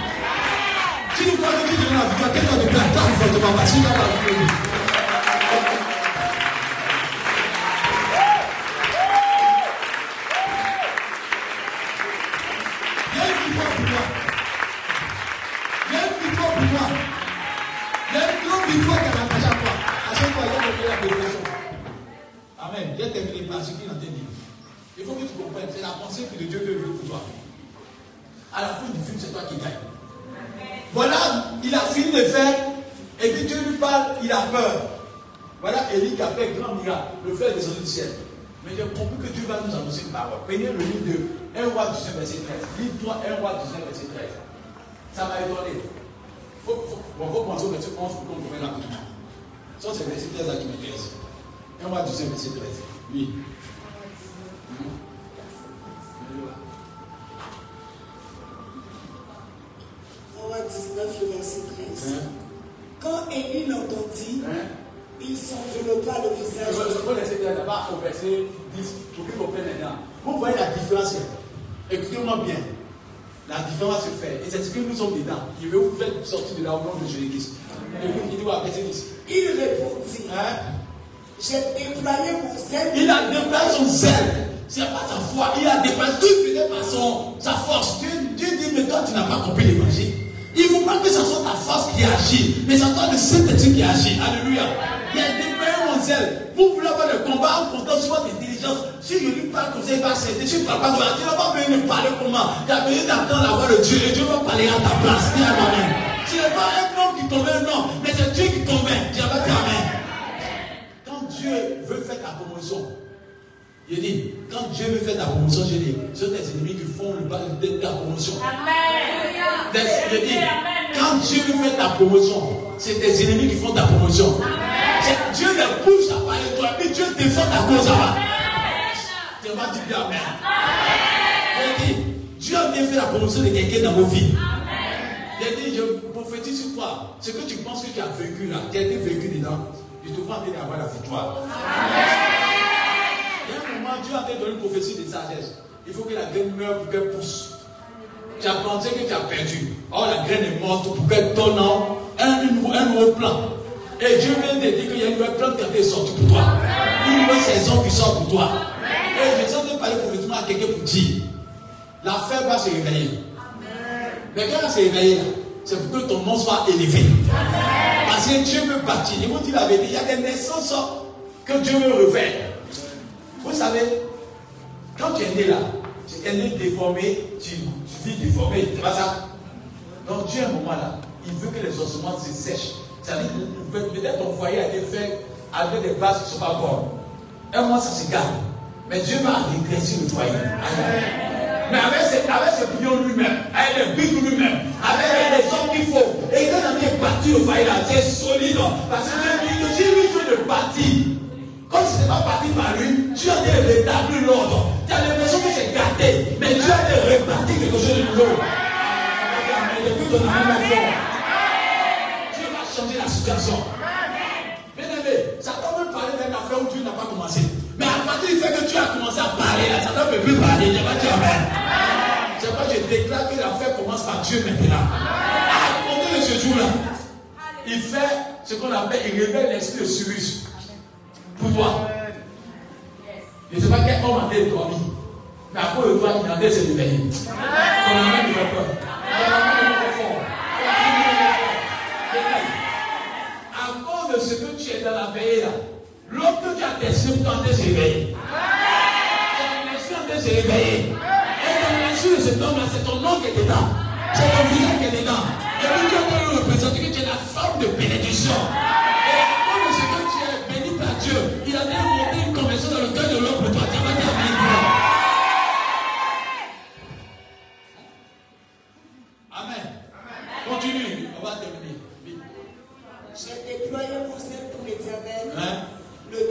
Si tu crois que tu donnes la victoire, quelqu'un te plaît, attends que Dieu va nous annoncer une parole. Prenez le livre de 1 roi 19, verset 13. Livre-toi 1 roi 19, verset 13. Ça m'a étonné. Faut, faut, bon, faut penser au verset 11 pour qu'on comprenne rapidement. Ça, c'est verset 13 là qui m'intéresse. 1 roi 19, verset 13. Oui. au verset 10, j'occupe au maintenant. Vous voyez la différence hein. Écoutez-moi bien. La différence se fait. Et c'est ce que nous sommes dedans. Il veut vous faire sortir de là au nom de Jésus-Christ. Et vous, il dit verset 10. Il répondit hein? J'ai déployé mon zèle. Il a déployé son zèle. C'est pas sa foi. Il a déployé tout ce faisait par son, sa force. Dieu, Dieu dit Mais toi, tu n'as pas compris l'évangile. Il ne faut pas que ce soit ta force qui agit, mais c'est toi le Saint-Esprit qui agit. Alléluia. Il a déployé mon zèle. Vous voulez avoir le combat en comptant sur votre intelligence. Si je lui parle comme ça, il va s'aider. Si je ne parle pas comme ça, tu n'as pas besoin de parler comment. Tu as besoin d'attendre la voix de Dieu et Dieu va parler à ta place. Dis. Ce n'est pas un homme qui convainc, non, mais c'est Dieu qui convainc. Dis Amen. Quand Dieu veut faire ta promotion, il dit, quand Dieu veut faire ta promotion, je dis, ce sont tes ennemis qui font le bal de ta promotion. Amen. Je dis, quand Dieu veut faire ta promotion, c'est tes ennemis qui font ta promotion. C'est Dieu les pousse à parler de toi, puis Dieu défend ta cause là-bas. Tu vas dire bien Amen. Je dis, Dieu a bien fait la promotion de quelqu'un dans vos vies. J'ai dit, je prophétise sur toi. Ce que tu penses que tu as vécu là, tu as été vécu dedans, je te vois en train d'avoir la victoire. Il y a un moment, Dieu a donné une prophétie de sagesse. Il faut que la graine meure pour qu'elle pousse. Tu as pensé que tu as perdu. Or, la graine est morte pour qu'elle donne un, un, un nouveau plan. Et Dieu vient de dire qu'il y a une nouvelle plante qui été sortie pour toi. Une nouvelle saison qui sort pour toi. Et je train de parler prophétiquement à quelqu'un pour dire la fête va se réveiller. Mais quand elle se réveiller, là, c'est pour que ton nom soit élevé. Parce que Dieu veut bâtir. Je vous dis la vérité, il y a des naissances que Dieu veut refaire. Vous savez, quand tu es né là, tu es né déformé, tu, tu vis déformé, c'est pas ça Donc Dieu, à un moment là, il veut que les ossements se sèchent. Ça veut dire que peut-être ton foyer a été fait avec des bases qui ne sont pas bonnes. Un mois, ça se garde. Mais Dieu va régresser le foyer. Mais avec ses, avec ses pions lui-même, avec les bigs lui-même, avec les hommes qu'il faut. Et quand on a bâti le foyer là, c'est solide. Parce que Dieu dit que si lui veut le bâtir, comme ce n'est pas parti par lui, Dieu a dû rétablir l'ordre. Tu as l'impression que mais Dieu a dû rebâtir quelque chose de nouveau. Ton Dieu va changer la situation. Bien aimé, Satan veut parler d'une affaire où Dieu n'a pas commencé. Mais à partir du fait que tu as commencé à parler, là, Satan ne peut plus parler. Amen. C'est pourquoi je déclare que l'affaire commence par Dieu maintenant. À compter de ce jour-là, il fait ce qu'on appelle, il révèle l'esprit de Cyrus pour toi. Je ne sais pas quel homme a été dormi. Mais à cause de toi, il a été se réveiller. Ton amène ne fait peur. Ton amène ne fait fort. À cause de ce que tu es dans la veille là, l'homme que tu as testé pour t'en se réveiller. Ton esprit de se réveiller. Et ton esprit de cet homme-là, c'est ton nom qui est dedans. C'est ton visage qui est dedans. Et puis Dieu peut représenter que tu es la forme de bénédiction.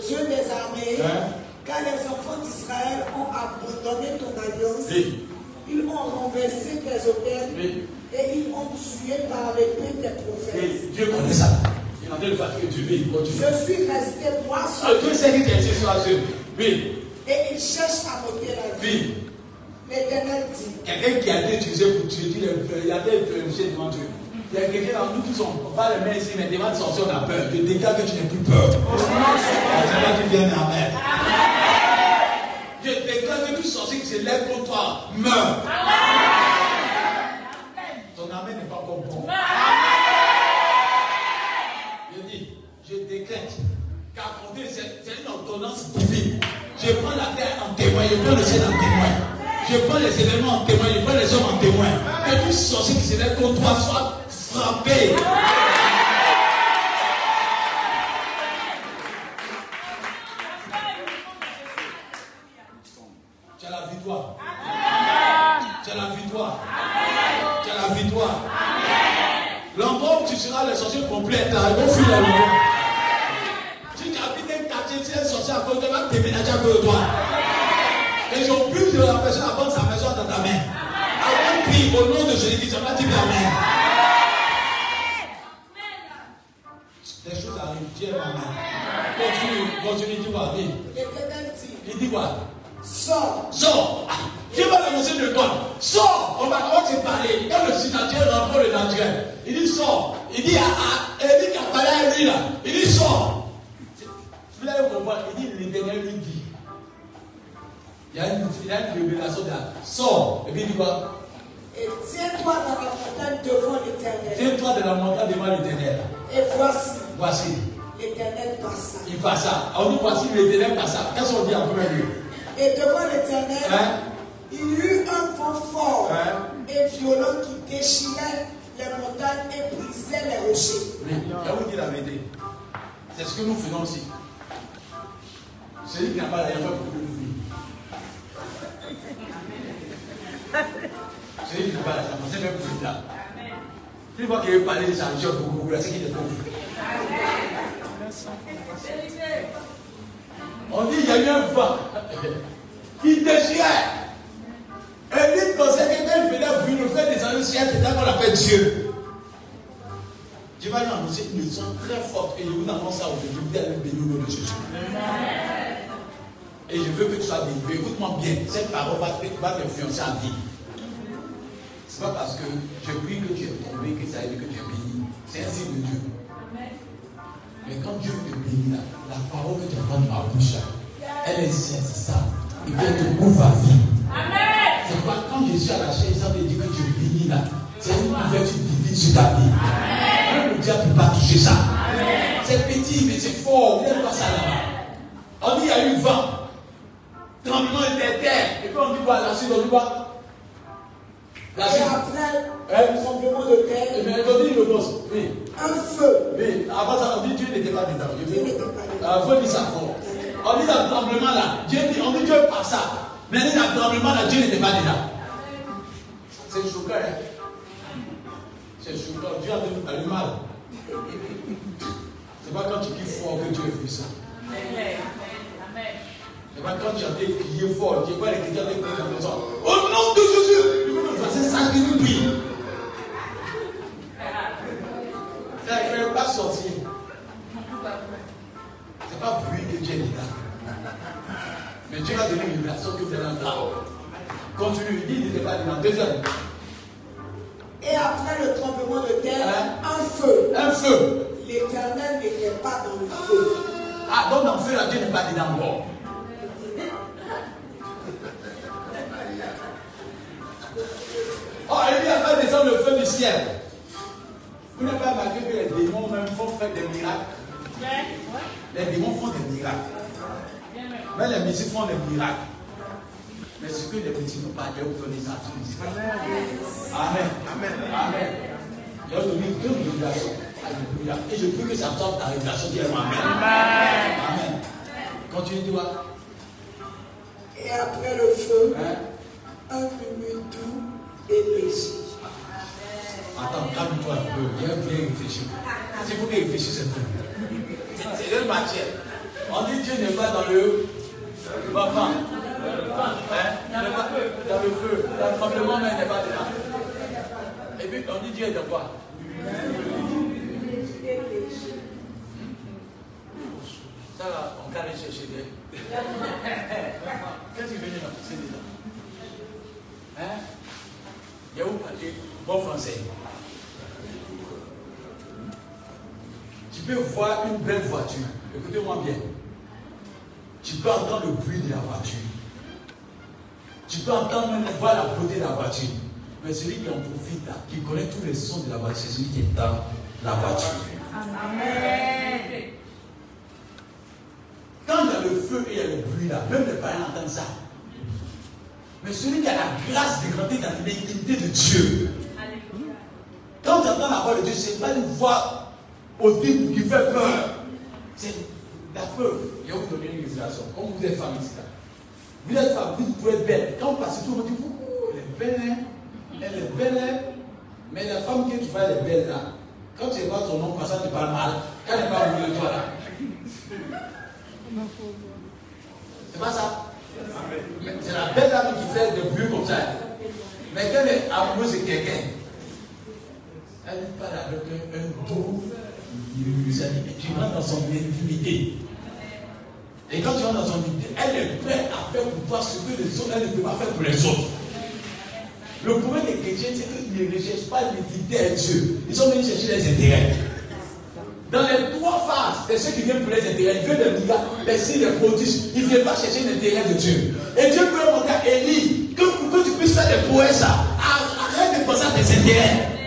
Dieu des armées, Hein? car les enfants d'Israël ont abandonné ton alliance. Oui. Ils ont renversé tes hôtels Oui. et ils ont tué par l'épée tes prophètes. Dieu connaît ça. Il en train de fatiguer Dieu. Oui, continue. Je suis resté moi Ah, seul Dieu sait ici sur Dieu. Oui, et ils cherchent à m'ôter la vie. oui. L'éternel dit Quelqu'un qui a été utilisé pour tuer, il a été utilisé devant Dieu. Il y a quelqu'un dans nous tous, on pas les mains ici, mais devant sortir, on a peur. Je déclare que tu n'as plus peur. Tu tu viens, Amen. Je déclare que tout sorcier qui se lève contre toi meurt. Ton amen n'est pas bon. Je dis, je décrète c'est c'est une ordonnance divine. Je prends la terre en témoin, je prends le ciel en témoin. Je prends les éléments en témoin, je prends les hommes en témoin. Que tout sorcier qui se lève contre toi soit Tu as la victoire. Tu as la victoire. Tu as la victoire. L'endroit où tu seras le sorcier complet, tu as fuir l'endroit. Si tu habites un quartier, si un sorcier à de toi, déménager à cause de toi. Et j'oblige de la personne prendre sa maison dans ta main. Avant de prier au nom de Jésus-Christ, tu vas dire Amen. Des choses arrivent, Dieu est ma main. Continue, dis-moi, dis. Dit, Il dit quoi? Sors. Sors Ah, Dieu va l'annoncer de toi. Sors On va, va te parler. Quand le naturel rencontre le naturel, il dit sors. Il dit à, à Élie qui a parlé à lui là, il dit sors. Vous l'avez compris Il dit l'éternel lui dit. Il y a une, il y a une révélation là. Sors. Et puis il dit quoi? Et tiens-toi dans la montagne devant l'éternel. Tiens-toi de la montagne devant l'éternel. Et voici, Voici. l'éternel passa. Il passa. On dit voici l'éternel passa. Qu'est-ce qu'on dit en premier lieu? Et devant l'éternel, Hein? il y eut un vent fort Hein? et violent qui déchirait les montagnes et brisait les rochers. Oui, je vous dire la vérité. C'est ce que nous faisons aussi. Celui qui n'a pas la foi pour que nous. Celui qui n'a pas la foi, c'est même pour là. Tu vois qu'il veut parler de sa religion beaucoup, c'est qu'il est pauvre. On dit il y a eu un vent qui déchirait. Et lui pensait que quand il bruit, le fait descendre le ciel, c'est ça qu'on appelle Dieu. Dieu va nous annoncer une leçon très forte et je vous annonce ça aujourd'hui. Vous allez bénir le nom de Jésus. Et je veux que tu sois délivré. Écoute-moi bien, cette parole va t'influencer en vie. C'est pas parce que je prie que tu es tombé que ça veut dire que tu es béni. C'est un signe de Dieu. Mais quand Dieu te bénit là, la parole que tu entends de ma bouche là, elle est sainte. Et puis elle te ouvre la vie. C'est pourquoi quand Jésus a lâché, ça veut dire que tu es béni là. C'est une ouverture divine sur ta vie. Même le diable ne peut pas toucher ça. C'est petit, mais c'est fort. Ça là-bas. On dit il y a eu vent. Tremblement était terre. Et puis on dit quoi La suite, on dit quoi? La suite. Le tremblement de Et terre, bien, on dit le boss. Oui. un feu. Oui. Avant ça, on dit Dieu n'était pas dedans. Dieu n'était pas dedans. Il faut dire ça fort. On dit le tremblement là. Dieu dit, on dit Dieu par ça. Mais dans le tremblement là, Dieu n'était pas dedans. C'est choquant. Hein? C'est choquant. Dieu a du mal. C'est pas quand tu dis fort que Dieu fait ça. C'est pas quand tu as crié fort, tu vois les chrétiens avec les maison. Au nom de Jésus, il faut nous ça que nous prions. Fait pas sortir. C'est pas bruit que Dieu est là. Mais Dieu a donné une révélation que vous allez entendre. Continue, il dit, il n'était pas dedans. Deuxième, Et après le tremblement de terre, Hein? un feu. un feu. L'éternel n'était pas dans le feu. Ah, donc dans le feu, là, Dieu n'est pas dedans encore. Oh, il dit, après descendre le feu du ciel. Vous n'avez pas remarqué que les démons même font faire des miracles. Les démons font des miracles. Mais les musiques font des miracles. Mais ce que les petits n'ont pas, Dieu vous donne les Israéliens. Amen. Amen. Amen. Dieu a donné deux révélations. Alléluia. Et je prie que ça sorte ta révélation. Amen. Amen. Continue, tu vois. Et après le feu, Hein? un murmure doux et léger. Attends, calme-toi un peu. Viens bien réfléchir. S'il faut que réfléchisse un peu. C'est- C'est une matière. On dit Dieu n'est pas dans le. Hein? Dans le feu. Dans le tremblement, mais il n'est pas dedans. Et puis on dit Dieu est dans quoi? Ça là, on peut aller chercher des. Qu'est-ce qui vient dans c'est Hein? Il y a où parler? Bon français peux voir une belle voiture. Écoutez-moi bien. Tu peux entendre le bruit de la voiture. Tu peux entendre même voir la beauté de la voiture. Mais celui qui en profite, là, qui connaît tous les sons de la voiture, c'est celui qui est dans la voiture. Quand il y a le feu et il y a le bruit là, même les parents entendent ça. Mais celui qui a la grâce de grandir dans l'intimité de Dieu, quand tu entends la voix de Dieu, ce n'est pas une voix audible qui fait peur. C'est la peur. Je vais vous donner une illustration. Comme vous êtes femme ici, vous êtes femme, vous pouvez être belle. Quand vous passez tout, on dit, Ouh, elle est belle, hein. elle est belle, hein. mais la femme que tu vois, elle est belle là. Quand tu vois ton nom, ça, tu parles mal. Quand elle au milieu de toi là. C'est pas ça. C'est la belle dame qui fait des bruits comme ça. Mais quand elle est amoureuse de quelqu'un, elle parle avec un, un doux, tu rentres dans son intimité. Et quand tu vas dans son unité, elle est prête à faire pour toi ce que les autres, elle ne peut pas faire pour les autres. Le problème des chrétiens, c'est qu'ils ne recherchent pas l'utilité à Dieu. Ils sont venus chercher les intérêts. Dans les trois phases, c'est ceux qui viennent pour les intérêts. Ils veulent des miracles, les signes, les prodiges. Ils ne viennent pas chercher l'intérêt de Dieu. Et Dieu peut montrer à Élie que pour que tu puisses faire des prouesses, arrête de penser à tes intérêts.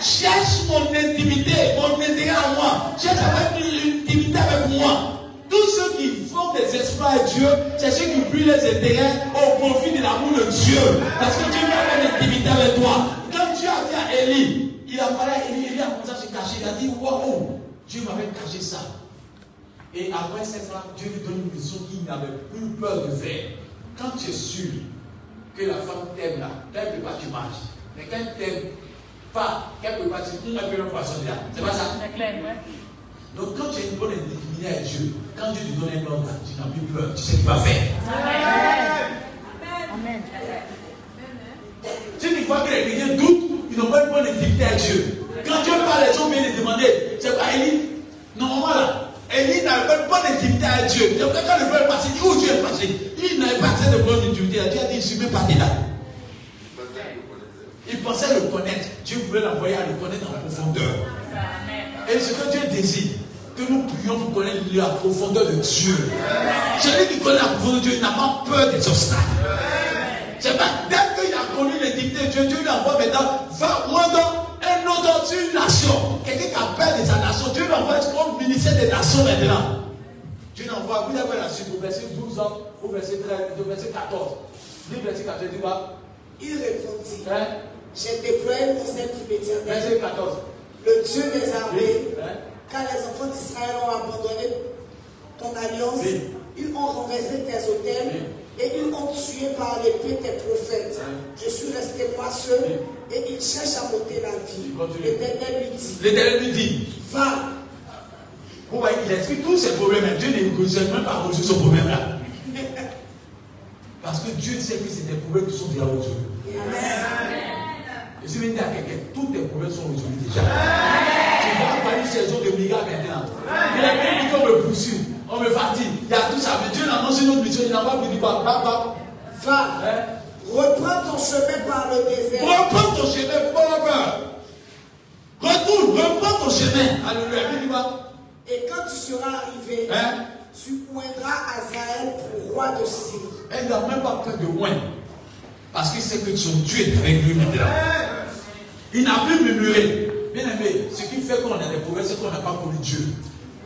Cherche mon intimité, mon intérêt à moi. Cherche à avoir une intimité avec moi. Tous ceux qui font des espoirs à Dieu, c'est ceux qui prient les intérêts au profit de l'amour de Dieu. Parce que Dieu va avoir intimité avec toi. Quand Dieu a dit à Élie, il a parlé à Élie, Élie a commencé à se cacher. Il a dit, waouh, Dieu m'avait caché ça. Et après cette fois, Dieu lui donne une mission qu'il n'avait plus peur de faire. Quand tu es sûr que la femme t'aime là, quelque part tu marches. Mais quand elle t'aime pas, quelque part tu peu le poisson là. C'est pas ça? C'est clair, ouais. Donc quand tu as une bonne intimité à Dieu, quand Dieu te donne un ordre, tu n'as plus peur, tu sais ce qu'il va faire. Amen. Si tu vois que les chrétiens doutent, ils n'ont pas une bonne intimité à Dieu. Quand Dieu parle, les gens viennent les demander, c'est pas Élie? Normalement là, Élie n'avait pas une bonne intimité à Dieu. Donc quand le veut passer, il dit où Dieu est passé? Il n'avait pas de bonne intimité à Dieu. Il a dit, je suis même parti là. Il pensait le connaître. Dieu voulait l'envoyer à le connaître en profondeur. Et ce que Dieu désire, que nous prions pour connaître la profondeur de Dieu. Celui qui connaît la profondeur de Dieu, il n'a pas peur des obstacles. C'est pas dès qu'il a connu l'intimité de Dieu, Dieu lui envoie maintenant, va moi dans un autre une nation. Quelqu'un qui a peur de sa nation, Dieu lui envoie comme ministère des nations maintenant. Dieu l'envoie, vous avez la suite au verset 12 ans, au verset 13, au verset 14. Dis verset 14, dis quoi Il répondit Hein? J'ai déployé mon zèle pour l'éternel, Verset 14. le Dieu des armées, Hein car les enfants d'Israël ont abandonné ton alliance, Oui. ils ont renversé tes hôtels et ils ont tué par l'épée tes prophètes. Je suis resté moi seul et ils cherchent à m'ôter la vie. L'Éternel lui dit L'éternel lui dit, Va, Vous voyez, il explique tous ses problèmes. Dieu ne résout même pas résoudre ce problème-là. Parce que Dieu sait que c'est des problèmes qui sont déjà résolus. Et si vous dites à quelqu'un, tous tes problèmes sont résolus déjà. Tu vas pas une saison de miracles maintenant. Il y a même qu'on me poursuit, on me fatigue. Il y a tout ça. Mais Dieu annonce une autre mission. Il n'a pas voulu dire, bah, bah, va, hein. reprends ton chemin par le désert. Reprends ton chemin, peur. Retourne, reprends ton chemin. Alléluia. Dit, Et quand tu seras arrivé, hein? tu oindras Azaël pour roi de Syrie. Elle n'a même pas peur de loin. Parce qu'il sait que son Dieu est avec lui maintenant. Il n'a plus murmuré. Bien aimé, ce qui fait qu'on a des problèmes, c'est qu'on n'a pas connu Dieu.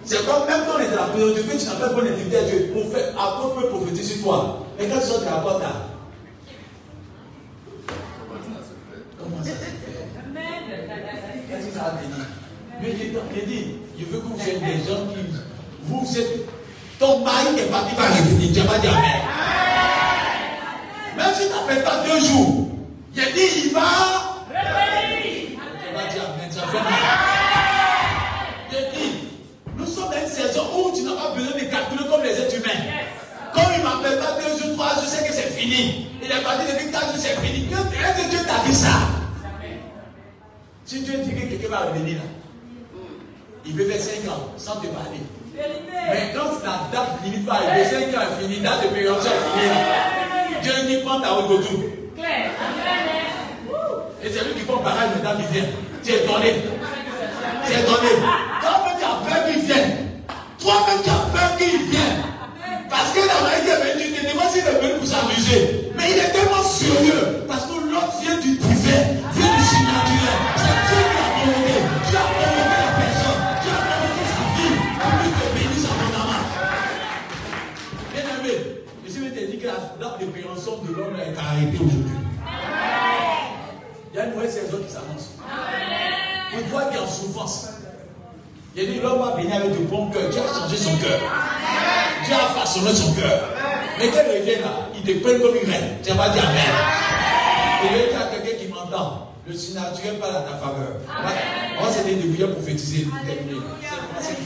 C'est comme même quand on est dans la prière de Dieu, que tu n'as pas intimité à Dieu, on fait quoi peut prophétiser sur toi? Et quand tu sors de la porte comment ça se fait? Qu'est-ce que ça a béni? Mais j'ai j'ai dit, je veux que vous êtes des gens qui. Vous êtes. Ton mari est parti, va revenir. Tu n'as pas dit Amen. Même si tu n'appelles pas deux jours, j'ai dit, il va. Tu vas dire Amen. Fait. J'ai dit, nous sommes dans une saison où tu n'as pas besoin de calculer comme les êtres humains. Comme il ne m'appelle pas deux jours, trois jours, je sais que c'est fini. Il est parti depuis quatre jours, c'est fini. Est-ce que Dieu t'a dit ça Si Dieu dit que quelqu'un va revenir là, il veut faire 5 ans sans te parler. Mais quand la date limite va arriver, 5 ans est fini, date de période est finie. Dieu dit prends ta route autour. Et c'est lui qui prend barrage maintenant qui vient. Tu es étonné. Tu es étonné. Toi-même tu as peur qu'il vienne. Toi-même tu as peur qu'il vienne. Parce que la maladie est venue, tu te demandes s'il est venu pour s'amuser. Mais il est tellement sérieux. Parce que l'autre vient du de l'homme est arrêtée aujourd'hui. Il y a une nouvelle saison qui s'annonce. Pour toi qui es en souffrance. Il dit l'homme va venir avec du bon cœur. Dieu a changé son cœur. Dieu a façonné son cœur. Mais quand il revient là, il te prend comme une reine. Tu n'as pas dit Amen. Et il y a quelqu'un qui m'entend. Le surnaturel parle à ta faveur. On va se débrouiller pour prophétiser. terminer. C'est qui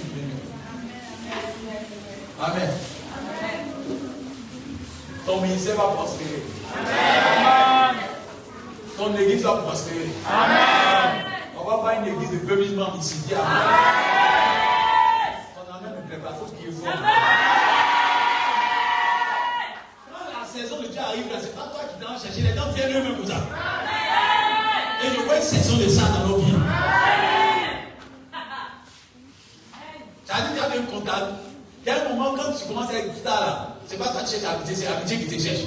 Amen. Ton ministère va prospérer. Amen. Ton église va prospérer. Amen. On va pas une église de peuplement ici. Amen. On a même une préparation qui est forte. Quand la saison de Dieu arrive là, c'est pas toi qui t'en chercher. Les gens viennent eux-mêmes comme ça. Et je vois une saison de ça dans nos vies. T'as dit, t'as un contact. Il y a un moment quand tu commences à être ça là c'est pas toi qui cherches l'amitié, c'est l'amitié qui te cherche.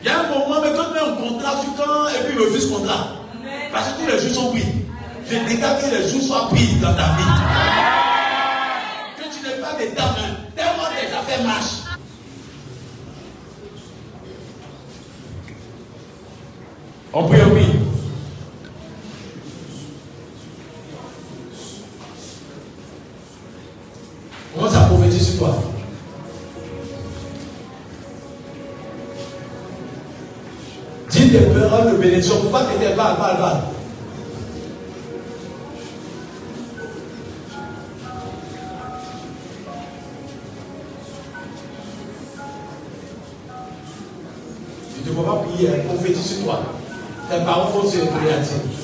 Il y a un moment, mais quand tu mets un contrat sur quand et puis il refuse contrat. Parce que tous les jours sont pris. Je déclare que les jours soient pris dans ta vie. Que tu n'aies pas de ta main. Tellement tes affaires marchent. On prie, on prie. On commence Dis des paroles de bénédiction. Pas que tes balles, balles, balles. Tu ne peux pas prier, hein, prophétise sur toi. Tes paroles vont se. Lève